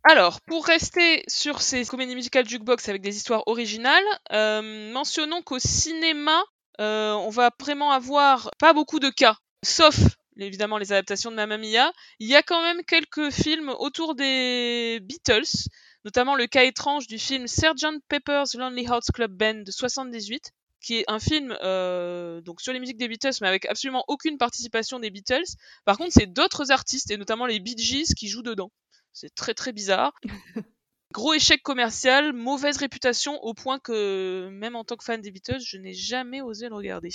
Alors, pour rester sur ces comédies musicales jukebox avec des histoires originales, euh, mentionnons qu'au cinéma, euh, on va vraiment avoir pas beaucoup de cas, sauf évidemment les adaptations de Mamma Mia. Il y a quand même quelques films autour des Beatles, notamment le cas étrange du film Sgt Pepper's Lonely Hearts Club Band de 78, qui est un film euh, donc sur les musiques des Beatles, mais avec absolument aucune participation des Beatles. Par contre, c'est d'autres artistes, et notamment les Bee Gees, qui jouent dedans. C'est très très bizarre. [LAUGHS] Gros échec commercial, mauvaise réputation, au point que même en tant que fan des Beatles, je n'ai jamais osé le regarder.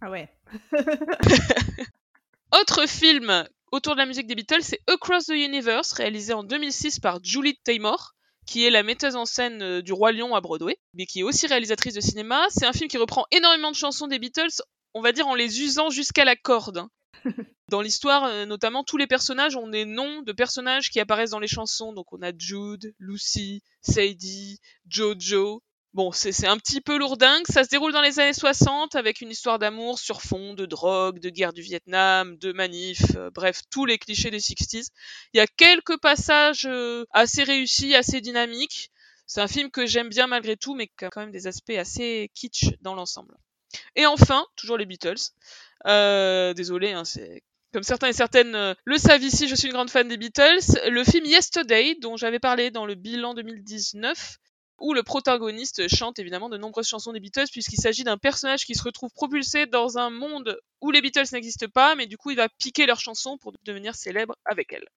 Ah ouais. [LAUGHS]
Autre film autour de la musique des Beatles, c'est Across the Universe, réalisé en 2006 par Julie Taymor, qui est la metteuse en scène euh, du Roi Lion à Broadway, mais qui est aussi réalisatrice de cinéma. C'est un film qui reprend énormément de chansons des Beatles, on va dire en les usant jusqu'à la corde. hein. [LAUGHS] Dans l'histoire, euh, notamment, tous les personnages ont des noms de personnages qui apparaissent dans les chansons. Donc on a Jude, Lucy, Sadie, Jojo. Bon, c'est un petit peu lourdingue. Ça se déroule dans les années 60 avec une histoire d'amour sur fond de drogue, de guerre du Vietnam, de manif, euh, bref, tous les clichés des 60s. Il y a quelques passages euh, assez réussis, assez dynamiques. C'est un film que j'aime bien malgré tout, mais qui a quand même des aspects assez kitsch dans l'ensemble. Et enfin, toujours les Beatles. Euh, désolé, hein, c'est comme certains et certaines euh, le savent ici, je suis une grande fan des Beatles. Le film Yesterday, dont j'avais parlé dans le bilan 2019, où le protagoniste chante évidemment de nombreuses chansons des Beatles, puisqu'il s'agit d'un personnage qui se retrouve propulsé dans un monde où les Beatles n'existent pas, mais du coup il va piquer leurs chansons pour devenir célèbre avec elles.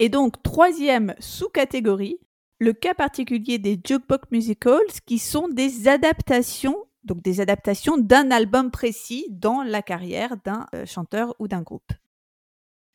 Et donc, troisième sous-catégorie, le cas particulier des jukebox musicals qui sont des adaptations, donc des adaptations d'un album précis dans la carrière d'un euh, chanteur ou d'un groupe.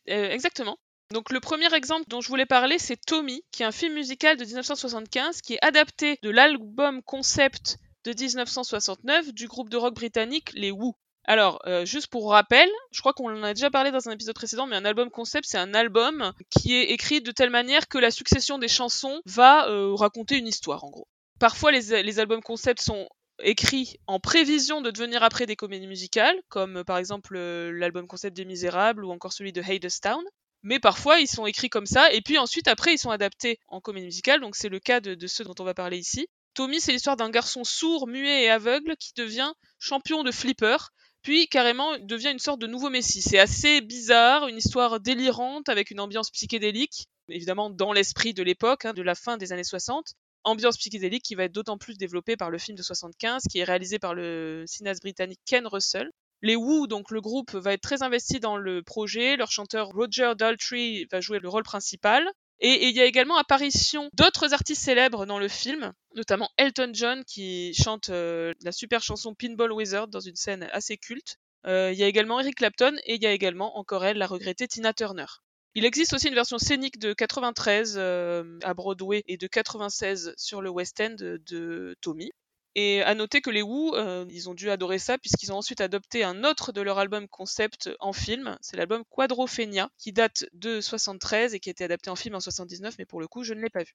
Euh, exactement. Donc le premier exemple dont je voulais parler, c'est Tommy, qui est un film musical de 1975 qui est adapté de l'album concept de 1969 du groupe de rock britannique les Who. Alors, euh, juste pour rappel, je crois qu'on en a déjà parlé dans un épisode précédent, mais un album concept, c'est un album qui est écrit de telle manière que la succession des chansons va euh, raconter une histoire, en gros. Parfois, les, les albums concept sont écrits en prévision de devenir après des comédies musicales, comme euh, par exemple euh, l'album concept des Misérables ou encore celui de Hadestown. Mais parfois, ils sont écrits comme ça, et puis ensuite, après, ils sont adaptés en comédie musicale, donc c'est le cas de, ceux dont on va parler ici. Tommy, c'est l'histoire d'un garçon sourd, muet et aveugle qui devient champion de flipper, puis carrément devient une sorte de nouveau messie. C'est assez bizarre, une histoire délirante avec une ambiance psychédélique, évidemment dans l'esprit de l'époque, hein, de la fin des années 60. Ambiance psychédélique qui va être d'autant plus développée par le film de 75, qui est réalisé par le cinéaste britannique Ken Russell. Les Who, donc le groupe, va être très investi dans le projet. Leur chanteur Roger Daltrey va jouer le rôle principal. Et, il y a également apparition d'autres artistes célèbres dans le film, notamment Elton John qui chante euh, la super chanson Pinball Wizard dans une scène assez culte. Euh, il y a également Eric Clapton et il y a également encore elle, la regrettée Tina Turner. Il existe aussi une version scénique de 93 euh, à Broadway et de 96 sur le West End de Tommy. Et à noter que les Who, euh, ils ont dû adorer ça puisqu'ils ont ensuite adopté un autre de leur album concept en film. C'est l'album Quadrophenia qui date de 73 et qui a été adapté en film en 79, mais pour le coup, je ne l'ai pas vu.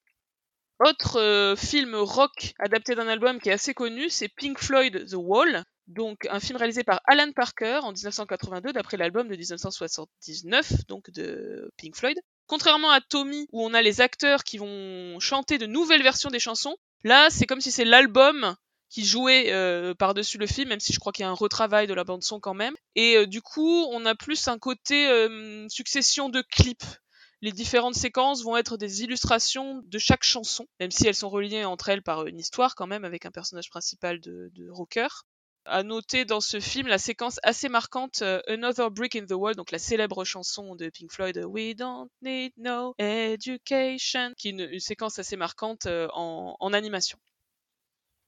Autre euh, film rock adapté d'un album qui est assez connu, c'est Pink Floyd The Wall, donc un film réalisé par Alan Parker en 1982 d'après l'album de 1979, donc de Pink Floyd. Contrairement à Tommy où on a les acteurs qui vont chanter de nouvelles versions des chansons, là c'est comme si c'est l'album qui jouait euh, par-dessus le film, même si je crois qu'il y a un retravail de la bande son quand même. Et euh, du coup, on a plus un côté euh, succession de clips. Les différentes séquences vont être des illustrations de chaque chanson, même si elles sont reliées entre elles par une histoire quand même, avec un personnage principal de, de rocker. À noter dans ce film la séquence assez marquante euh, Another Brick in the Wall, donc la célèbre chanson de Pink Floyd We Don't Need No Education, qui est une, séquence assez marquante euh, en, en animation.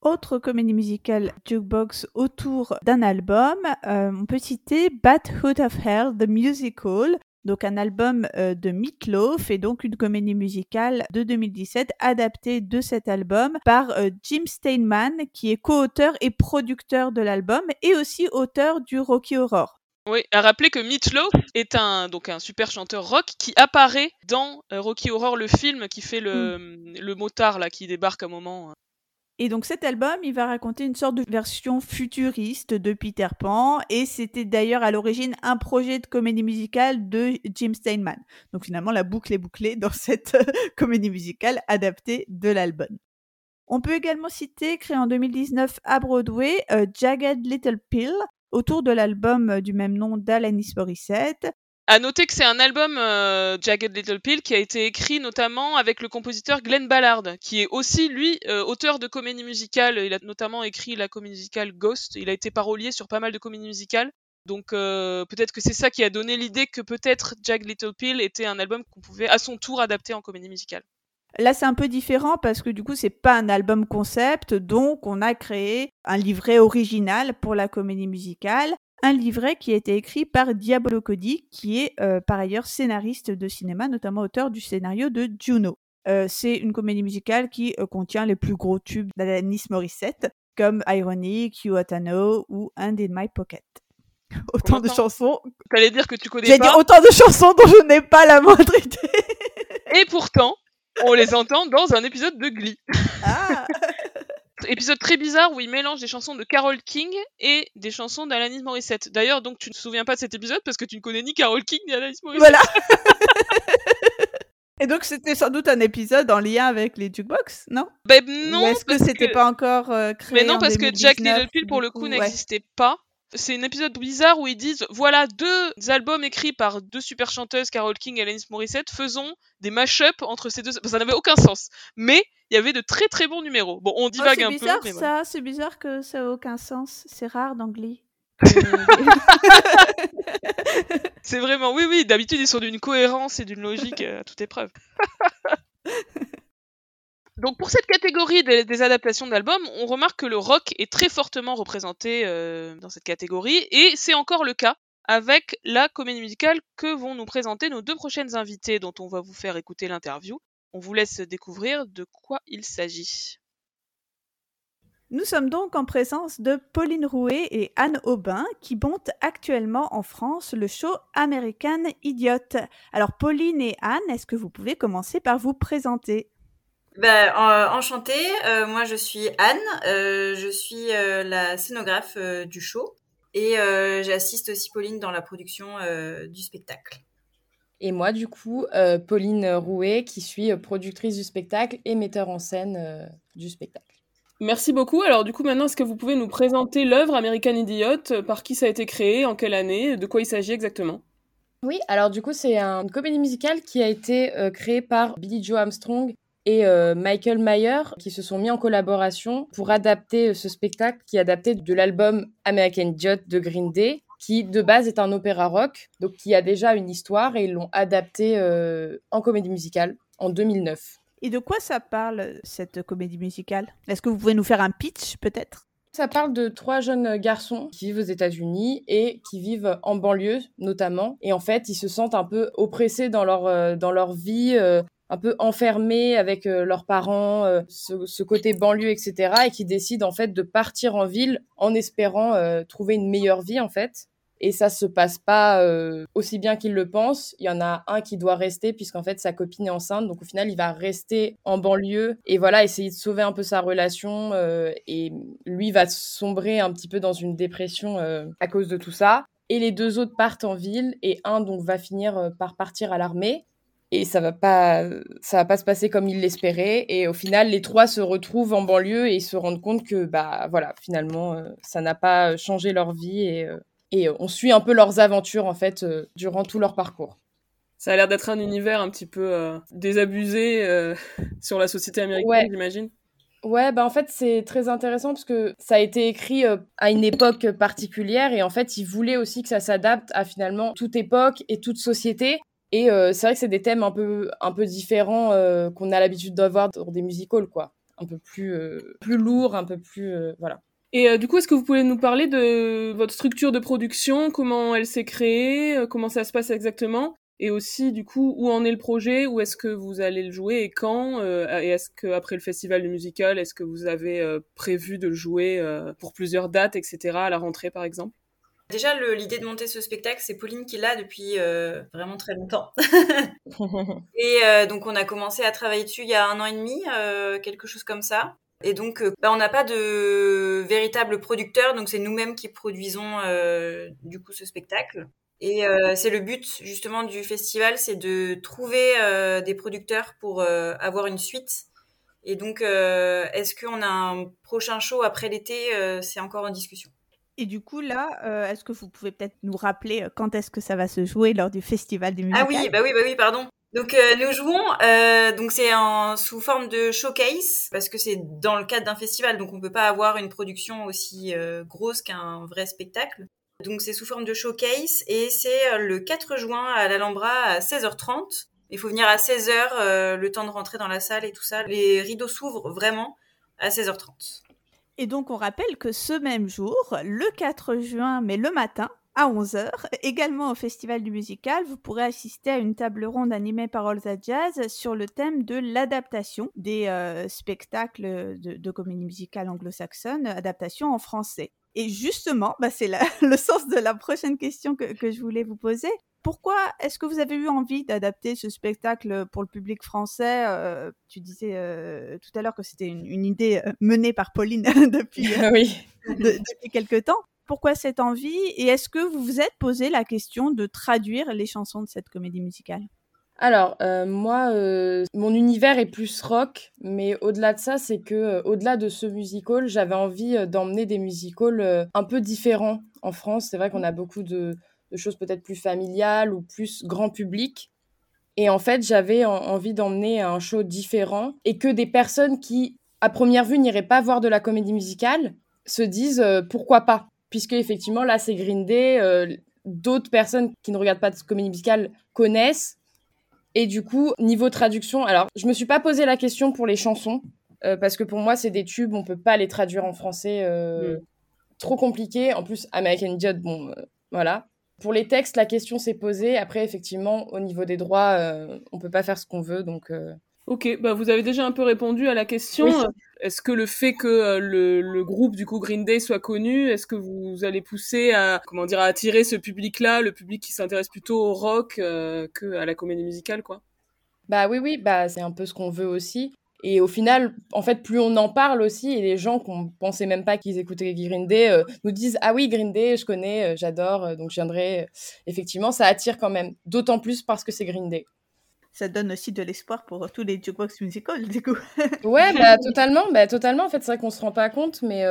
Autre comédie musicale jukebox autour d'un album, euh, on peut citer Bad Hood of Hell, The Musical, donc un album euh, de Meatloaf et donc une comédie musicale de 2017 adaptée de cet album par euh, Jim Steinman qui est co-auteur et producteur de l'album et aussi auteur du Rocky Horror.
Oui, à rappeler que Meatloaf est un donc un super chanteur rock qui apparaît dans euh, Rocky Horror le film qui fait le, mm. le motard là qui débarque à un moment.
Et donc cet album, il va raconter une sorte de version futuriste de Peter Pan, et c'était d'ailleurs à l'origine un projet de comédie musicale de Jim Steinman. Donc finalement, la boucle est bouclée dans [LAUGHS] cette comédie musicale adaptée de l'album. On peut également citer, créé en 2019 à Broadway, uh, Jagged Little Pill, autour de l'album du même nom d'Alanis Morissette.
À noter que c'est un album euh, Jagged Little Pill qui a été écrit notamment avec le compositeur Glenn Ballard, qui est aussi lui euh, auteur de comédie musicale. Il a notamment écrit la comédie musicale Ghost. Il a été parolier sur pas mal de comédies musicales. Donc euh, peut-être que c'est ça qui a donné l'idée que peut-être Jagged Little Pill était un album qu'on pouvait à son tour adapter en comédie musicale.
Là, c'est un peu différent parce que du coup, c'est pas un album concept, donc on a créé un livret original pour la comédie musicale un livret qui a été écrit par Diablo Cody, qui est euh, par ailleurs scénariste de cinéma, notamment auteur du scénario de Juno. Euh, c'est une comédie musicale qui euh, contient les plus gros tubes d'Alanis Morissette, comme Ironic, You Atano ou And in My Pocket. [LAUGHS] Autant de chansons.
T'allais dire que tu connais
pas.
J'ai dit
autant de chansons dont je n'ai pas la moindre idée.
Et pourtant, on les entend dans un épisode de Glee.
Ah
épisode très bizarre où il mélange des chansons de Carole King et des chansons d'Alanis Morissette. D'ailleurs, donc tu ne te souviens pas de cet épisode parce que tu ne connais ni Carole King ni Alanis Morissette.
Voilà. [LAUGHS] et donc c'était sans doute un épisode en lien avec les jukebox, non?
Ben non.
est-ce que c'était pas encore euh, créé
Mais non, parce
que
Jack Little Pill pour le coup, n'existait pas c'est un épisode bizarre où ils disent voilà deux albums écrits par deux super chanteuses, Carole King et Alanis Morissette, faisons des mash-up entre ces deux. Ça n'avait aucun sens. Mais il y avait de très très bons numéros. Bon, on divague
oh,
un
bizarre,
peu.
ça, c'est bizarre que ça ait aucun sens. C'est rare d'anglais. [LAUGHS]
c'est vraiment, oui, oui, d'habitude ils sont d'une cohérence et d'une logique à toute épreuve. [LAUGHS] Donc pour cette catégorie des, adaptations d'albums, on remarque que le rock est très fortement représenté euh, dans cette catégorie, et c'est encore le cas avec la comédie musicale que vont nous présenter nos deux prochaines invités dont on va vous faire écouter l'interview. On vous laisse découvrir de quoi il s'agit.
Nous sommes donc en présence de Pauline Rouet et Anne Aubin qui montent actuellement en France le show American Idiot. Alors Pauline et Anne, est-ce que vous pouvez commencer par vous présenter?
Ben, enchantée, euh, moi je suis Anne, euh, je suis euh, la scénographe du show et j'assiste aussi Pauline dans la production du spectacle.
Et moi du coup, Pauline Rouet qui suis productrice du spectacle et metteur en scène du spectacle.
Merci beaucoup. Alors du coup maintenant, est-ce que vous pouvez nous présenter l'œuvre American Idiot Par qui ça a été créé En quelle année De quoi il s'agit exactement?
Oui, alors du coup, c'est une comédie musicale qui a été créée par Billy Joe Armstrong et euh, Michael Mayer qui se sont mis en collaboration pour adapter euh, ce spectacle qui est adapté de l'album American Idiot de Green Day qui de base est un opéra rock, donc qui a déjà une histoire et ils l'ont adapté euh, en comédie musicale en 2009.
Et de quoi ça parle cette comédie musicale? Est-ce que vous pouvez nous faire un pitch peut-être?
Ça parle de trois jeunes garçons qui vivent aux États-Unis et qui vivent en banlieue notamment. Et en fait, ils se sentent un peu oppressés dans leur, dans leur vie, un peu enfermés avec euh, leurs parents, euh, ce, côté banlieue, etc., et qui décident en fait de partir en ville en espérant euh, trouver une meilleure vie en fait. Et ça se passe pas aussi bien qu'ils le pensent. Il y en a un qui doit rester puisqu'en fait sa copine est enceinte, donc au final il va rester en banlieue et voilà essayer de sauver un peu sa relation. et lui va sombrer un petit peu dans une dépression à cause de tout ça. Et les deux autres partent en ville et un donc va finir par partir à l'armée et ça va pas ça va pas se passer comme ils l'espéraient et au final les trois se retrouvent en banlieue et ils se rendent compte que bah voilà finalement euh, ça n'a pas changé leur vie et, euh, et on suit un peu leurs aventures en fait euh, durant tout leur parcours.
Ça a l'air d'être un univers un petit peu désabusé [LAUGHS] sur la société américaine, j'imagine.
Ouais, bah en fait c'est très intéressant parce que ça a été écrit à une époque particulière et en fait ils voulaient aussi que ça s'adapte à finalement toute époque et toute société et euh, c'est vrai que c'est des thèmes un peu, un peu différents euh, qu'on a l'habitude d'avoir dans des musicals, quoi. Un peu plus, euh, plus lourd, un peu plus. voilà.
Et du coup, est-ce que vous pouvez nous parler de votre structure de production, comment elle s'est créée, comment ça se passe exactement et aussi, du coup, où en est le projet, où est-ce que vous allez le jouer et quand Et est-ce qu'après le festival du musical, est-ce que vous avez prévu de le jouer pour plusieurs dates, etc., à la rentrée par exemple?
Déjà, l'idée de monter ce spectacle, c'est Pauline qui l'a depuis euh, vraiment très longtemps. [LAUGHS] [LAUGHS] et euh, donc, on a commencé à travailler dessus il y a un an et demi, euh, quelque chose comme ça. Et donc, bah, on n'a pas de véritable producteur, donc c'est nous-mêmes qui produisons du coup ce spectacle. Et c'est le but justement du festival, c'est de trouver des producteurs pour avoir une suite. Et donc, est-ce qu'on a un prochain show après l'été C'est encore en discussion.
Et du coup, là, euh, est-ce que vous pouvez peut-être nous rappeler euh, quand est-ce que ça va se jouer lors du festival du musical
Ah oui, bah oui, bah oui, pardon. Donc euh, nous jouons, euh, donc c'est en sous forme de showcase parce que c'est dans le cadre d'un festival, donc on peut pas avoir une production aussi euh, grosse qu'un vrai spectacle. Donc c'est sous forme de showcase et c'est le 4 juin à l'Alhambra à 16h30. Il faut venir à 16h, le temps de rentrer dans la salle et tout ça. Les rideaux s'ouvrent vraiment à 16h30.
Et donc on rappelle que ce même jour, le 4 juin, mais le matin, à 11h. Également au Festival du Musical, vous pourrez assister à une table ronde animée par Olza Jazz sur le thème de l'adaptation des euh, spectacles de, de, comédie musicale anglo-saxonne, adaptation en français. Et justement, bah c'est [LAUGHS] le sens de la prochaine question que, que je voulais vous poser. Pourquoi est-ce que vous avez eu envie d'adapter ce spectacle pour le public français euh, Tu disais euh, tout à l'heure que c'était une, une, idée euh, menée par Pauline [LAUGHS] depuis, [LAUGHS]
oui.
de, depuis quelque temps pourquoi cette envie et est-ce que vous vous êtes posé la question de traduire les chansons de cette comédie musicale?
Alors euh, moi, euh, mon univers est plus rock, mais au-delà de ça, c'est que euh, au-delà de ce musical, j'avais envie d'emmener des musicals un peu différents en France. C'est vrai qu'on a beaucoup de, de choses peut-être plus familiales ou plus grand public. Et en fait, j'avais en, envie d'emmener un show différent et que des personnes qui, à première vue, n'iraient pas voir de la comédie musicale se disent pourquoi pas? Puisque effectivement là c'est Green Day, euh, d'autres personnes qui ne regardent pas de comédie musicale connaissent. Et du coup, niveau traduction, alors je me suis pas posé la question pour les chansons euh, parce que pour moi c'est des tubes, on peut pas les traduire en français, euh, mm. trop compliqué. En plus, American Idiot, bon, euh, voilà. Pour les textes, la question s'est posée. Après, effectivement, au niveau des droits, euh, on peut pas faire ce qu'on veut, donc.
Ok, bah vous avez déjà un peu répondu à la question. Oui. Est-ce que le fait que euh, le, le, groupe du coup Green Day soit connu, est-ce que vous allez pousser à comment dire à attirer ce public-là, le public qui s'intéresse plutôt au rock euh, que à la comédie musicale, quoi?
Bah oui, oui, bah c'est un peu ce qu'on veut aussi. Et au final, en fait, plus on en parle aussi, et les gens qu'on pensait même pas qu'ils écoutaient Green Day euh, nous disent ah oui Green Day, je connais, euh, j'adore, euh, donc je viendrai. Effectivement, ça attire quand même, d'autant plus parce que c'est Green Day
ça donne aussi de l'espoir pour tous les jukebox musicals, du coup. [LAUGHS]
ouais, bah, totalement, bah, totalement. En fait, c'est vrai qu'on se rend pas compte, mais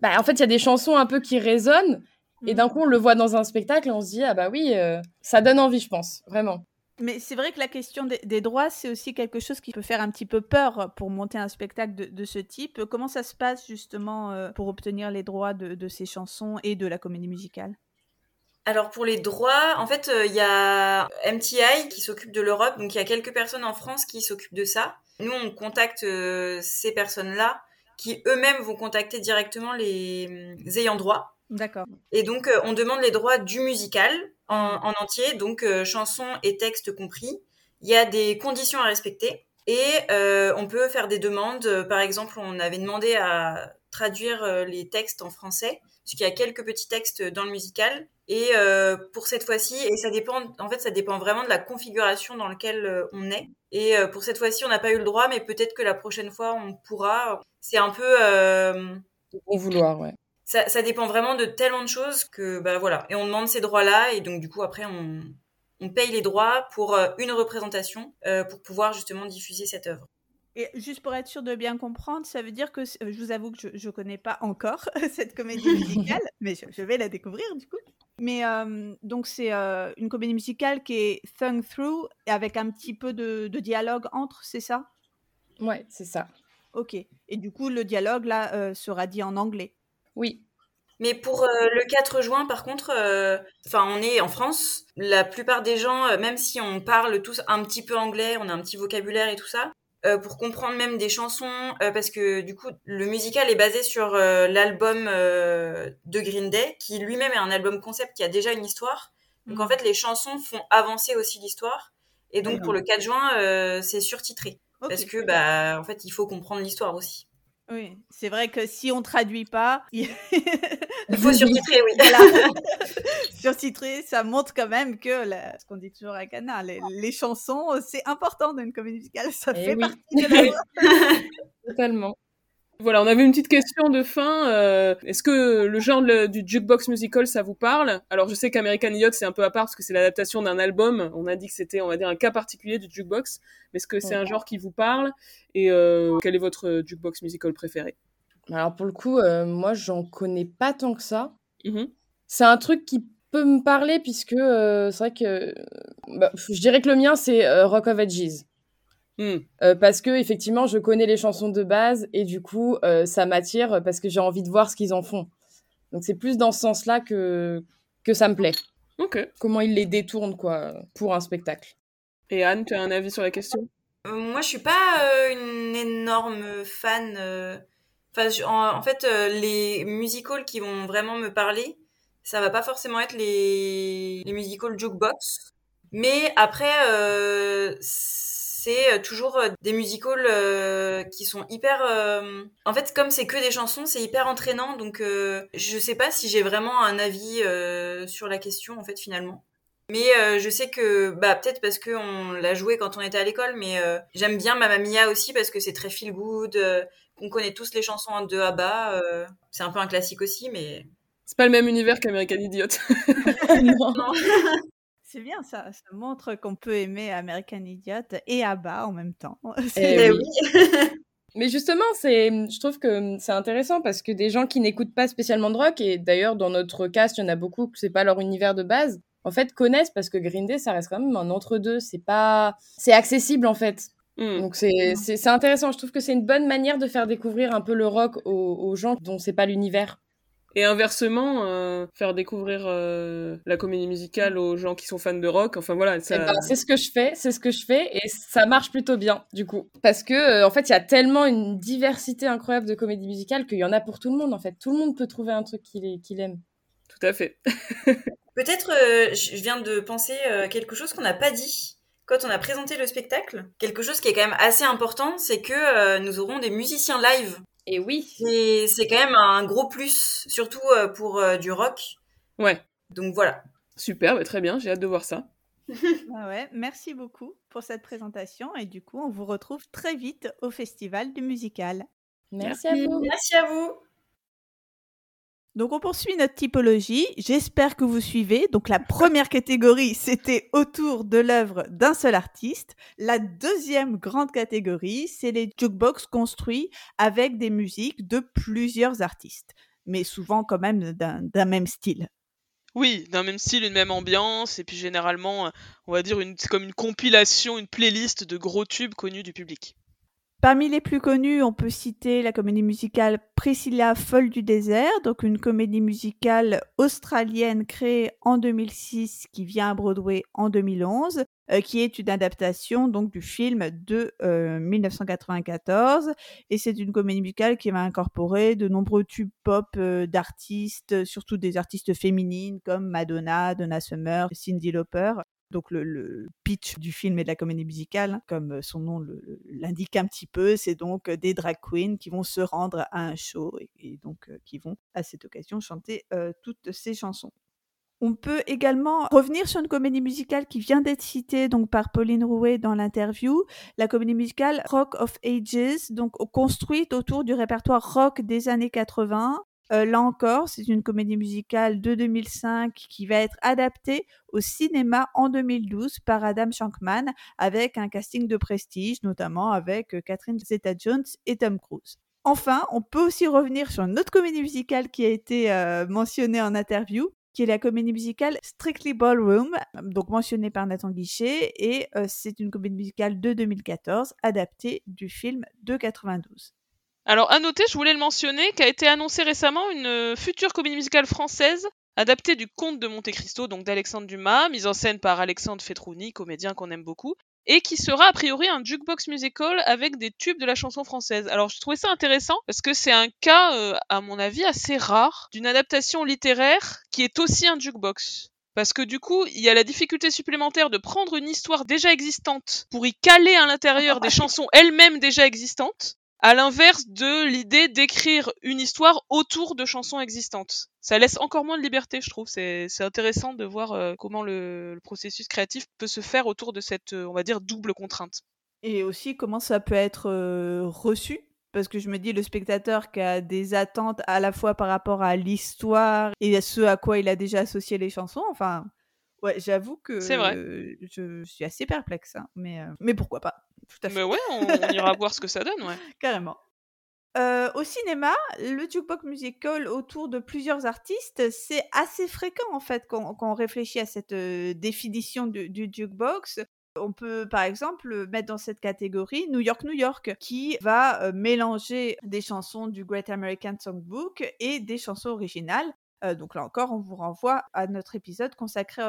bah, en fait, il y a des chansons un peu qui résonnent, et d'un coup, on le voit dans un spectacle, et on se dit, ah bah oui, ça donne envie, je pense, vraiment.
Mais c'est vrai que la question des, des droits, c'est aussi quelque chose qui peut faire un petit peu peur pour monter un spectacle de, de ce type. Comment ça se passe justement euh, pour obtenir les droits de, de ces chansons et de la comédie musicale?
Alors pour les droits, en fait, il euh, y a MTI qui s'occupe de l'Europe, donc il y a quelques personnes en France qui s'occupent de ça. Nous, on contacte euh, ces personnes-là qui eux-mêmes vont contacter directement les, les ayants droit.
D'accord.
Et donc on demande les droits du musical en, en entier, donc euh, chansons et textes compris. Il y a des conditions à respecter et euh, on peut faire des demandes. Par exemple, on avait demandé à traduire les textes en français, parce qu'il y a quelques petits textes dans le musical et euh, pour cette fois-ci, et ça dépend, en fait, ça dépend vraiment de la configuration dans laquelle euh, on est. Et euh, pour cette fois-ci, on n'a pas eu le droit, mais peut-être que la prochaine fois, on pourra. C'est un peu. Euh...
Au vouloir, ouais.
Ça, ça, dépend vraiment de tellement de choses que, bah voilà. Et on demande ces droits-là, et donc du coup, après, on, on paye les droits pour une représentation pour pouvoir justement diffuser cette œuvre.
Et juste pour être sûr de bien comprendre, ça veut dire que je vous avoue que je ne connais pas encore [LAUGHS] cette comédie [LAUGHS] musicale, mais je, je, vais la découvrir du coup. Mais euh, donc c'est euh, une comédie musicale qui est sung through avec un petit peu de, de dialogue entre, c'est ça?
Ouais, c'est ça.
Ok. Et du coup, le dialogue là euh, sera dit en anglais.
Oui.
Mais pour le 4 juin, par contre, enfin, on est en France. La plupart des gens, même si on parle tous un petit peu anglais, on a un petit vocabulaire et tout ça, euh, pour comprendre même des chansons, euh, parce que du coup, le musical est basé sur euh, l'album euh, de Green Day, qui lui-même est un album concept qui a déjà une histoire. Donc mmh. en fait, les chansons font avancer aussi l'histoire. Et donc mmh. pour le 4 juin, c'est surtitré. Okay. Parce que, bah, en fait, il faut comprendre l'histoire aussi.
Oui, c'est vrai que si on traduit pas, [LAUGHS]
il faut surtitrer, oui.
Voilà. [LAUGHS] surtitrer, ça montre quand même que la... ce qu'on dit toujours à Cana, les, les chansons, c'est important dans une comédie musicale, ça Et fait oui. partie de la [LAUGHS]
Totalement.
Voilà, on avait une petite question de fin. Euh, Est-ce que le genre le, du jukebox musical, ça vous parle? Alors, je sais qu'American Idiot, c'est un peu à part parce que c'est l'adaptation d'un album. On a dit que c'était, on va dire, un cas particulier du jukebox. Mais est-ce que c'est un genre qui vous parle? Et euh, quel est votre jukebox musical préféré?
Alors, pour le coup, euh, moi, j'en connais pas tant que ça.
Mhm.
C'est un truc qui peut me parler puisque c'est vrai que bah, je dirais que le mien c'est Rock of Ages.
Hmm.
parce que effectivement, je connais les chansons de base et du coup, ça m'attire parce que j'ai envie de voir ce qu'ils en font. Donc c'est plus dans ce sens-là que que ça me plaît.
Ok.
Comment ils les détournent quoi pour un spectacle.
Et Anne, tu as un avis sur la question?
Euh, moi, je suis pas euh, une énorme fan. euh, Enfin, je- en, en fait, euh, les musicals qui vont vraiment me parler, ça va pas forcément être les, les musicals jukebox. Mais après, euh, c'est euh, toujours euh, des musicals euh, qui sont hyper. euh, En fait, comme c'est que des chansons, c'est hyper entraînant. Donc, euh, je sais pas si j'ai vraiment un avis euh, sur la question, en fait, finalement. Mais euh, je sais que, bah, peut-être parce que on l'a joué quand on était à l'école, mais euh, j'aime bien Mamma Mia aussi parce que c'est très feel good, euh, qu'on connaît tous les chansons de ABBA. euh, c'est un peu un classique aussi, mais
C'est pas le même univers qu'American Idiot. [LAUGHS] [LAUGHS]
Non.
non.
C'est bien ça, ça montre qu'on peut aimer American Idiot et ABBA en même temps. [LAUGHS]
Eh oui.
oui. [LAUGHS]
Mais justement, c'est, je trouve que c'est intéressant parce que des gens qui n'écoutent pas spécialement de rock, et d'ailleurs dans notre cast, il y en a beaucoup que c'est pas leur univers de base, en fait connaissent parce que Green Day, ça reste quand même un entre-deux. C'est pas, c'est accessible en fait.
Hmm.
Donc c'est, c'est, c'est intéressant. Je trouve que c'est une bonne manière de faire découvrir un peu le rock aux, aux gens dont c'est pas l'univers.
Et inversement, euh, faire découvrir euh, la comédie musicale aux gens qui sont fans de rock. Enfin voilà, ça.
Eh ben, c'est ce que je fais, c'est ce que je fais, et ça marche plutôt bien du coup, parce que euh, en fait, il y a tellement une diversité incroyable de comédies musicales qu'il y en a pour tout le monde. En fait, tout le monde peut trouver un truc qu'il, aime.
Tout à fait. [LAUGHS]
Peut-être, euh, je je viens de penser euh, quelque chose qu'on n'a pas dit quand on a présenté le spectacle. Quelque chose qui est quand même assez important, c'est que euh, nous aurons des musiciens live.
Et oui.
Et c'est quand même un gros plus, surtout euh, pour euh, du rock.
Ouais.
Donc voilà.
Super, bah, très bien. J'ai hâte de voir ça. [LAUGHS]
Ah ouais, merci beaucoup pour cette présentation et du coup, on vous retrouve très vite au Festival du musical.
Merci à vous.
Merci à vous.
Donc on poursuit notre typologie. J'espère que vous suivez. Donc la première [LAUGHS] catégorie, c'était autour de l'œuvre d'un seul artiste. La deuxième grande catégorie, c'est les jukebox construits avec des musiques de plusieurs artistes, mais souvent quand même d'un même style.
Oui, d'un même style, une même ambiance, et puis généralement, euh, on va dire une, c'est comme une compilation, une playlist de gros tubes connus du public.
Parmi les plus connus, on peut citer la comédie musicale Priscilla folle du désert, donc une comédie musicale australienne créée en 2006 qui vient à Broadway en 2011, euh, qui est une adaptation donc du film de euh, 1994 et c'est une comédie musicale qui va incorporer de nombreux tubes pop euh, d'artistes, surtout des artistes féminines comme Madonna, Donna Summer, Cyndi Lauper. Donc le, pitch du film et de la comédie musicale, hein, comme euh, son nom l'indique un petit peu, c'est donc euh, des drag queens qui vont se rendre à un show et, donc euh, qui vont à cette occasion chanter toutes ces chansons. On peut également revenir sur une comédie musicale qui vient d'être citée donc par Pauline Rouet dans l'interview, la comédie musicale Rock of Ages, donc construite autour du répertoire rock des années 80. Euh, là encore, c'est une comédie musicale de 2005 qui va être adaptée au cinéma en 2012 par Adam Shankman avec un casting de prestige, notamment avec euh, Catherine Zeta-Jones et Tom Cruise. Enfin, on peut aussi revenir sur une autre comédie musicale qui a été euh, mentionnée en interview, qui est la comédie musicale Strictly Ballroom, donc mentionnée par Nathan Guichet, et c'est une comédie musicale de 2014 adaptée du film de 92.
Alors, à noter, je voulais le mentionner, qu'a été annoncée récemment une euh, future comédie musicale française adaptée du conte de Monte Cristo, donc d'Alexandre Dumas, mise en scène par Alexandre Fetrouni, comédien qu'on aime beaucoup, et qui sera a priori un jukebox musical avec des tubes de la chanson française. Alors, je trouvais ça intéressant parce que c'est un cas, euh, à mon avis, assez rare d'une adaptation littéraire qui est aussi un jukebox. Parce que du coup, il y a la difficulté supplémentaire de prendre une histoire déjà existante pour y caler à l'intérieur des [LAUGHS] chansons elles-mêmes déjà existantes, à l'inverse de l'idée d'écrire une histoire autour de chansons existantes. Ça laisse encore moins de liberté, je trouve. C'est c'est intéressant de voir euh, comment le, le processus créatif peut se faire autour de cette, euh, on va dire, double contrainte.
Et aussi comment ça peut être euh, reçu? Parce que je me dis, le spectateur qui a des attentes à la fois par rapport à l'histoire et à ce à quoi il a déjà associé les chansons. Enfin, ouais, j'avoue que
C'est vrai.
euh, je suis assez perplexe. hein, mais, euh, mais pourquoi pas Tout à fait.
Mais ouais, on, on ira voir ce que ça donne, ouais. [LAUGHS]
Carrément. Euh, au cinéma, le jukebox musical autour de plusieurs artistes, c'est assez fréquent en fait quand, quand on réfléchit à cette euh, définition du, du jukebox. On peut par exemple mettre dans cette catégorie New York, New York, qui va euh, mélanger des chansons du Great American Songbook et des chansons originales. Donc là encore, on vous renvoie à notre épisode consacré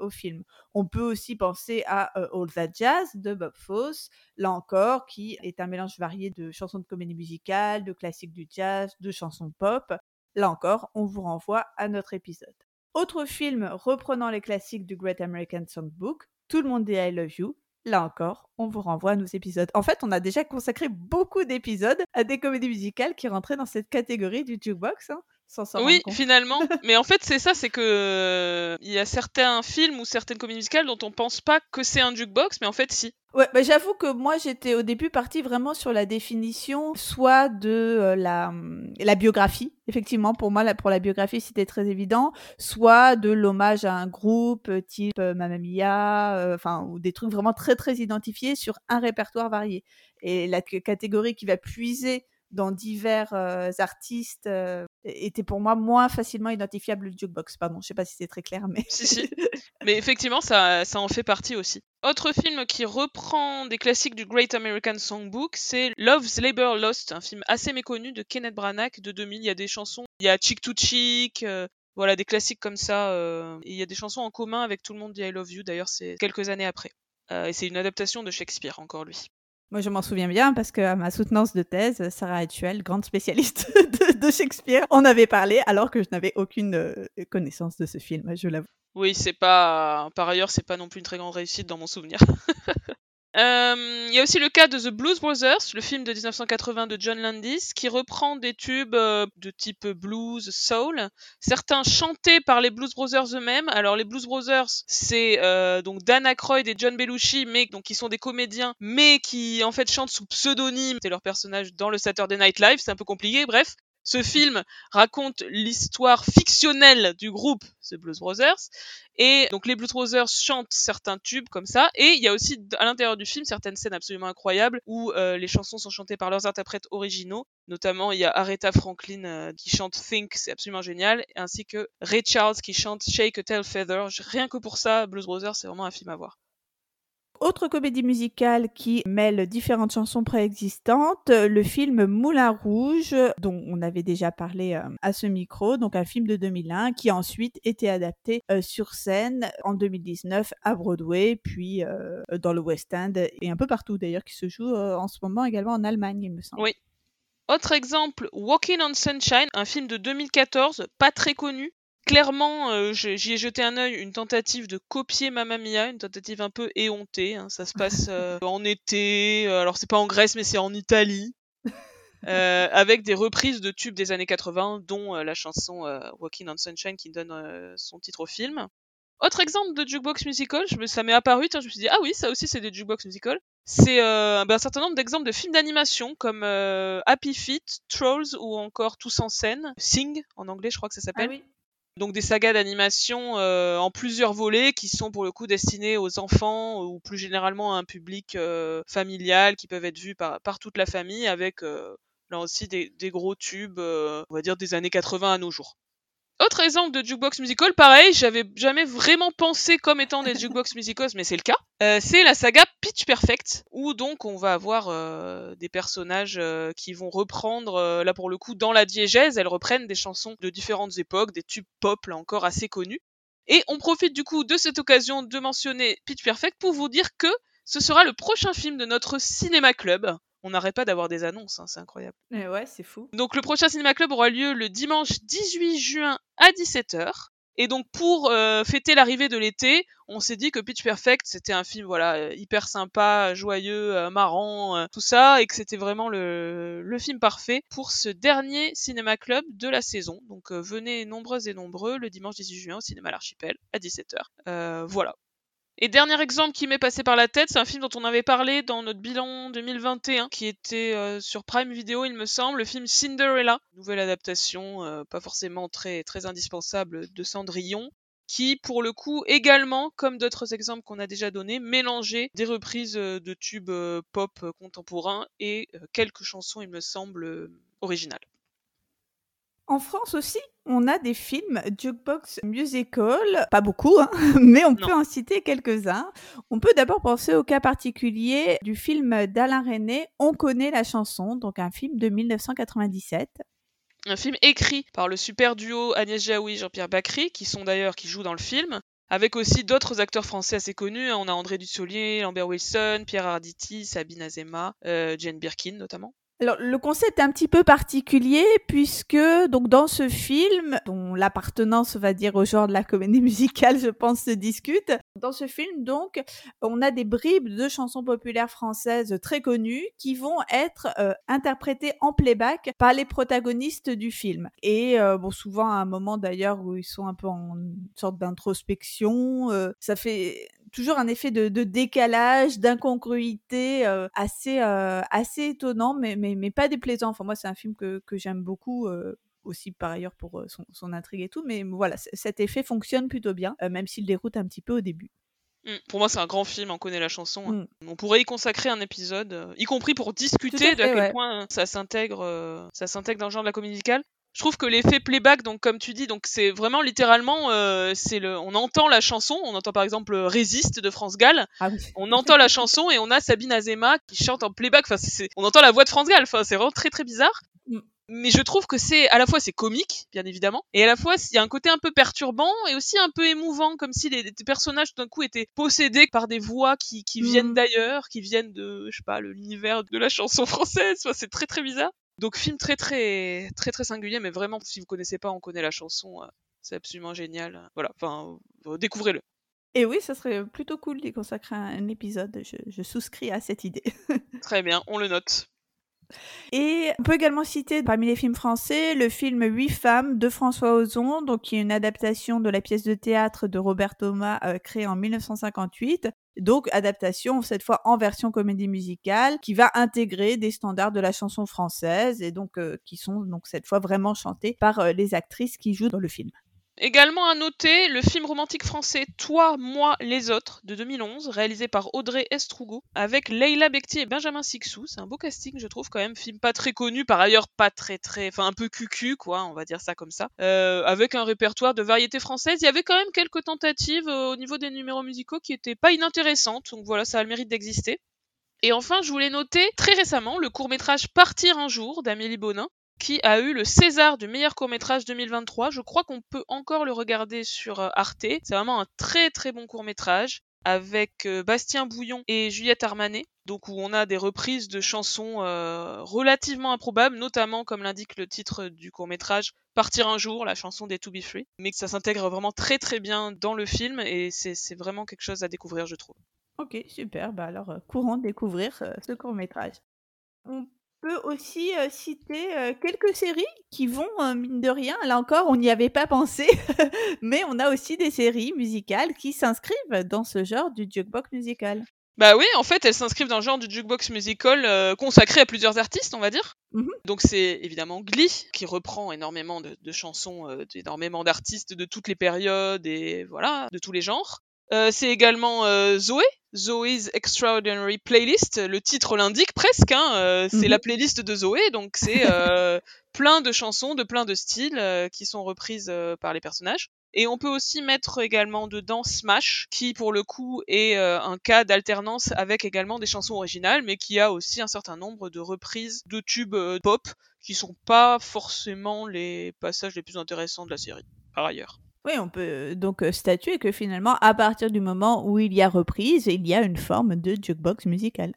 au film. On peut aussi penser à All That Jazz de Bob Fosse, là encore, qui est un mélange varié de chansons de comédie musicale, de classiques du jazz, de chansons pop. Là encore, on vous renvoie à notre épisode. Autre film reprenant les classiques du Great American Songbook, Tout le monde dit I Love You. Là encore, on vous renvoie à nos épisodes. En fait, on a déjà consacré beaucoup d'épisodes à des comédies musicales qui rentraient dans cette catégorie du jukebox. Hein
oui, finalement. [LAUGHS] Mais en fait, c'est ça, c'est que il y a certains films ou certaines comédies musicales dont on pense pas que c'est un jukebox, mais en fait, si.
Ouais, bah, j'avoue que moi j'étais au début partie vraiment sur la définition soit de euh, la, la biographie, effectivement pour moi la, pour la biographie c'était très évident, soit de l'hommage à un groupe euh, type euh, Mamma Mia, enfin ou des trucs vraiment très très identifiés sur un répertoire varié. Et la catégorie qui va puiser dans divers artistes était pour moi moins facilement identifiable le jukebox. Pardon, je sais pas si c'est très clair, mais.
si, si. [LAUGHS] Mais effectivement, ça, ça en fait partie aussi. Autre film qui reprend des classiques du Great American Songbook, c'est Love's Labor Lost, un film assez méconnu de Kenneth Branagh de 2000. Il y a des chansons, il y a Chick to Chick, voilà, des classiques comme ça. et il y a des chansons en commun avec Tout le monde dit I Love You, d'ailleurs, c'est quelques années après. et c'est une adaptation de Shakespeare, encore lui.
Moi, je m'en souviens bien parce que ma soutenance de thèse, Sarah Actuel, grande spécialiste [LAUGHS] de, Shakespeare, en avait parlé alors que je n'avais aucune euh, connaissance de ce film, je l'avoue.
Oui, c'est pas. Par ailleurs, c'est pas non plus une très grande réussite dans mon souvenir. [LAUGHS] Euh, il y a aussi le cas de The Blues Brothers, le film de 1980 de John Landis, qui reprend des tubes euh, de type blues, soul, certains chantés par les Blues Brothers eux-mêmes. Alors les Blues Brothers, c'est euh, donc Dan Aykroyd et John Belushi, mais donc qui sont des comédiens, mais qui en fait chantent sous pseudonyme. C'est leur personnage dans le Saturday Night Live, c'est un peu compliqué. Bref, ce film raconte l'histoire fictionnelle du groupe The Blues Brothers. Et donc les Blues Brothers chantent certains tubes comme ça. Et il y a aussi à l'intérieur du film certaines scènes absolument incroyables où euh, les chansons sont chantées par leurs interprètes originaux. Notamment il y a Aretha Franklin euh, qui chante Think, c'est absolument génial. Ainsi que Ray Charles qui chante Shake a Tail Feather. Rien que pour ça, Blues Brothers c'est vraiment un film à voir.
Autre comédie musicale qui mêle différentes chansons préexistantes, le film Moulin Rouge, dont on avait déjà parlé euh, à ce micro, donc un film de 2001 qui a ensuite été adapté euh, sur scène en 2019 à Broadway, puis euh, dans le West End et un peu partout d'ailleurs, qui se joue en ce moment également en Allemagne, il me semble.
Oui. Autre exemple, Walking on Sunshine, un film de 2014, pas très connu, clairement, euh, j'y ai jeté un œil, une tentative de copier Mamma Mia, une tentative un peu éhontée. Hein. Ça se passe [LAUGHS] euh, en été, euh, alors c'est pas en Grèce, mais c'est en Italie. [LAUGHS] avec des reprises de tubes des années 80, dont la chanson Walking on Sunshine qui donne son titre au film. Autre exemple de jukebox musical, je me, ça m'est apparu, je me suis dit ah oui, ça aussi c'est des jukebox musical. C'est ben, un certain nombre d'exemples de films d'animation comme Happy Feet, Trolls ou encore Tous en scène, Sing en anglais, je crois que ça s'appelle. Ah oui donc des sagas d'animation euh, en plusieurs volets qui sont pour le coup destinés aux enfants ou plus généralement à un public euh, familial qui peuvent être vus par, par toute la famille avec euh, là aussi des, des gros tubes on va dire des années 80 à nos jours. Autre exemple de jukebox musical, pareil, j'avais jamais vraiment pensé comme étant des jukebox musicals, mais c'est le cas. Euh, c'est la saga Pitch Perfect, où donc on va avoir euh, des personnages euh, qui vont reprendre, là pour le coup, dans la diégèse, elles reprennent des chansons de différentes époques, des tubes pop là encore assez connus. Et on profite du coup de cette occasion de mentionner Pitch Perfect pour vous dire que ce sera le prochain film de notre cinéma club on n'arrête pas d'avoir des annonces, hein, c'est incroyable.
Et ouais, c'est fou.
Donc le prochain Cinéma Club aura lieu le dimanche 18 juin à 17h. Et donc pour euh, fêter l'arrivée de l'été, on s'est dit que Pitch Perfect c'était un film voilà euh, hyper sympa, joyeux, euh, marrant, tout ça, et que c'était vraiment le, le, film parfait pour ce dernier cinéma club de la saison. Donc venez nombreuses et nombreux le dimanche 18 juin au cinéma L'Archipel à 17h. voilà. Et dernier exemple qui m'est passé par la tête, c'est un film dont on avait parlé dans notre bilan 2021, qui était euh, sur Prime Video, il me semble, le film Cinderella, nouvelle adaptation, euh, pas forcément très très indispensable de Cendrillon, qui, pour le coup, également, comme d'autres exemples qu'on a déjà donnés, mélangeait des reprises de tubes pop contemporains et quelques chansons, il me semble, originales.
En France aussi, on a des films jukebox musical, pas beaucoup, hein, [LAUGHS] mais on peut en citer quelques-uns. On peut d'abord penser au cas particulier du film d'Alain René, On connaît la chanson, donc un film de 1997.
Un film écrit par le super duo Agnès Jaoui, Jean-Pierre Bacry, qui sont d'ailleurs qui jouent dans le film, avec aussi d'autres acteurs français assez connus. On a André Dussolier, Lambert Wilson, Pierre Arditi, Sabine Azema, euh, Jane Birkin notamment.
Alors, le concept est un petit peu particulier puisque donc dans ce film, dont l'appartenance, va dire, au genre de la comédie [LAUGHS] musicale, je pense, se discute. Dans ce film, donc, on a des bribes de chansons populaires françaises très connues qui vont être euh, interprétées en playback par les protagonistes du film. Et euh, bon, souvent à un moment d'ailleurs où ils sont un peu en sorte d'introspection, euh, ça fait toujours un effet de, décalage, d'incongruité assez, assez étonnant, mais, mais, mais, pas déplaisant. Enfin, moi, c'est un film que, que j'aime beaucoup. Euh, aussi par ailleurs pour son, son, intrigue et tout, mais voilà, cet effet fonctionne plutôt bien, même s'il déroute un petit peu au début.
Mmh, pour moi, c'est un grand film, on connaît la chanson. Hein. Mmh. On pourrait y consacrer un épisode, y compris pour discuter de à quel point ça s'intègre, ça s'intègre dans le genre de la comédie musicale je trouve que l'effet playback, donc comme tu dis, donc c'est vraiment littéralement, euh, c'est le, on entend la chanson, on entend par exemple Résiste de France Gall, ah on entend la chanson et on a Sabine Azema qui chante en playback. Enfin, c'est, on entend la voix de France Gall. Enfin, c'est vraiment très très bizarre. Mm. Mais je trouve que c'est à la fois c'est comique, bien évidemment, et à la fois il y a un côté un peu perturbant et aussi un peu émouvant, comme si les, personnages d'un coup étaient possédés par des voix qui, qui viennent mm. d'ailleurs, qui viennent de, je sais pas, l'univers de la chanson française. Enfin, c'est très très bizarre. Donc film très très très très singulier, mais vraiment si vous connaissez pas, on connaît la chanson, euh, c'est absolument génial. Voilà, enfin euh, découvrez-le.
Et oui, ça serait plutôt cool d'y consacrer un épisode. Je, souscris à cette idée. [LAUGHS]
Très bien, on le note.
Et on peut également citer parmi les films français le film Huit femmes de François Ozon, donc qui est une adaptation de la pièce de théâtre de Robert Thomas euh, créée en 1958. Donc, adaptation, cette fois en version comédie musicale, qui va intégrer des standards de la chanson française et donc euh, qui sont donc cette fois vraiment chantés par euh, les actrices qui jouent dans le film.
Également à noter le film romantique français Toi, moi, les autres de 2011, réalisé par Audrey Estrugo, avec Leila Bekti et Benjamin Sixou. C'est un beau casting, je trouve, quand même. Film pas très connu, par ailleurs pas très très, enfin un peu cucu, quoi, on va dire ça comme ça. Euh, avec un répertoire de variétés françaises. Il y avait quand même quelques tentatives euh, au niveau des numéros musicaux qui étaient pas inintéressantes. Donc voilà, ça a le mérite d'exister. Et enfin, je voulais noter très récemment le court métrage Partir un jour d'Amélie Bonin, qui a eu le César du meilleur court-métrage 2023. Je crois qu'on peut encore le regarder sur euh, Arte. C'est vraiment un très très bon court-métrage avec euh, Bastien Bouillon et Juliette Armanet, donc où on a des reprises de chansons euh, relativement improbables, notamment comme l'indique le titre du court métrage, Partir un jour, la chanson des To Be Free, mais que ça s'intègre vraiment très très bien dans le film et c'est vraiment quelque chose à découvrir, je trouve.
Ok, super, bah alors courant découvrir ce court métrage peut aussi citer quelques séries qui vont, mine de rien, là encore, on n'y avait pas pensé, [LAUGHS] mais on a aussi des séries musicales qui s'inscrivent dans ce genre du jukebox musical.
Bah oui, en fait, elles s'inscrivent dans le genre du jukebox musical consacré à plusieurs artistes, on va dire. Mmh Donc c'est évidemment Glee, qui reprend énormément de, de chansons d'énormément d'artistes de toutes les périodes et voilà, de tous les genres. Euh, c'est également euh, Zoé, Zoé's Extraordinary Playlist. Le titre l'indique presque. Hein, euh, c'est la mhm. playlist de Zoé, donc c'est [LAUGHS] plein de chansons de plein de styles qui sont reprises par les personnages. Et on peut aussi mettre également dedans Smash, qui pour le coup est un cas d'alternance avec également des chansons originales, mais qui a aussi un certain nombre de reprises de tubes pop qui sont pas forcément les passages les plus intéressants de la série, par ailleurs.
Oui, on peut euh, donc euh, statuer que finalement, à partir du moment où il y a reprise, il y a une forme de jukebox musical.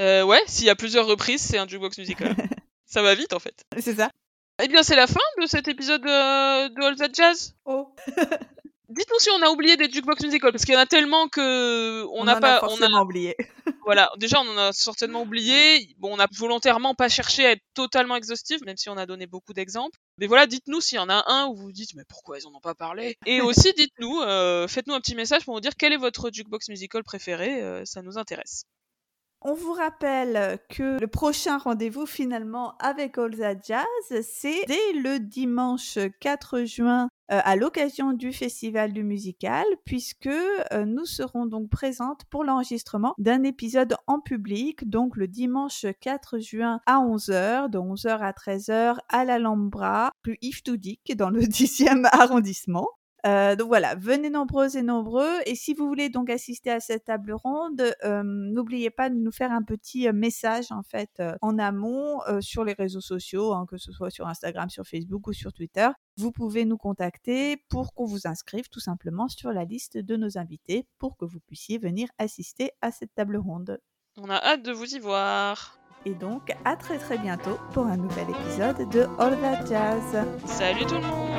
Euh, ouais, s'il y a plusieurs reprises, c'est un jukebox musical. [LAUGHS] ça va vite en fait.
C'est ça.
Eh bien, c'est la fin de cet épisode de All That Jazz?
Oh. [LAUGHS]
Dites-nous si on a oublié des jukebox musicals, parce qu'il y en a tellement que
on n'a pas. on a oublié. [LAUGHS]
voilà, déjà on en a certainement oublié. Bon, on a volontairement pas cherché à être totalement exhaustif, même si on a donné beaucoup d'exemples. Mais voilà, dites-nous s'il y en a un où vous vous dites mais pourquoi ils en ont pas parlé? Et [LAUGHS] aussi dites-nous, euh, faites-nous un petit message pour nous dire quel est votre jukebox musical préféré, euh, ça nous intéresse.
On vous rappelle que le prochain rendez-vous finalement avec All Jazz, c'est dès le dimanche 4 juin à l'occasion du Festival du musical, puisque nous serons donc présentes pour l'enregistrement d'un épisode en public, donc le dimanche 4 juin à 11h, de 11h à 13h à l'Alhambra, plus Yves Toudic, dans le [LAUGHS] 10e arrondissement. Euh, donc voilà, venez nombreux et nombreux. Et si vous voulez donc assister à cette table ronde, euh, n'oubliez pas de nous faire un petit euh, message en fait en amont sur les réseaux sociaux, hein, que ce soit sur Instagram, sur Facebook ou sur Twitter. Vous pouvez nous contacter pour qu'on vous inscrive tout simplement sur la liste de nos invités pour que vous puissiez venir assister à cette table ronde.
On a hâte de vous y voir.
Et donc à très très bientôt pour un nouvel épisode de All That Jazz.
Salut tout le monde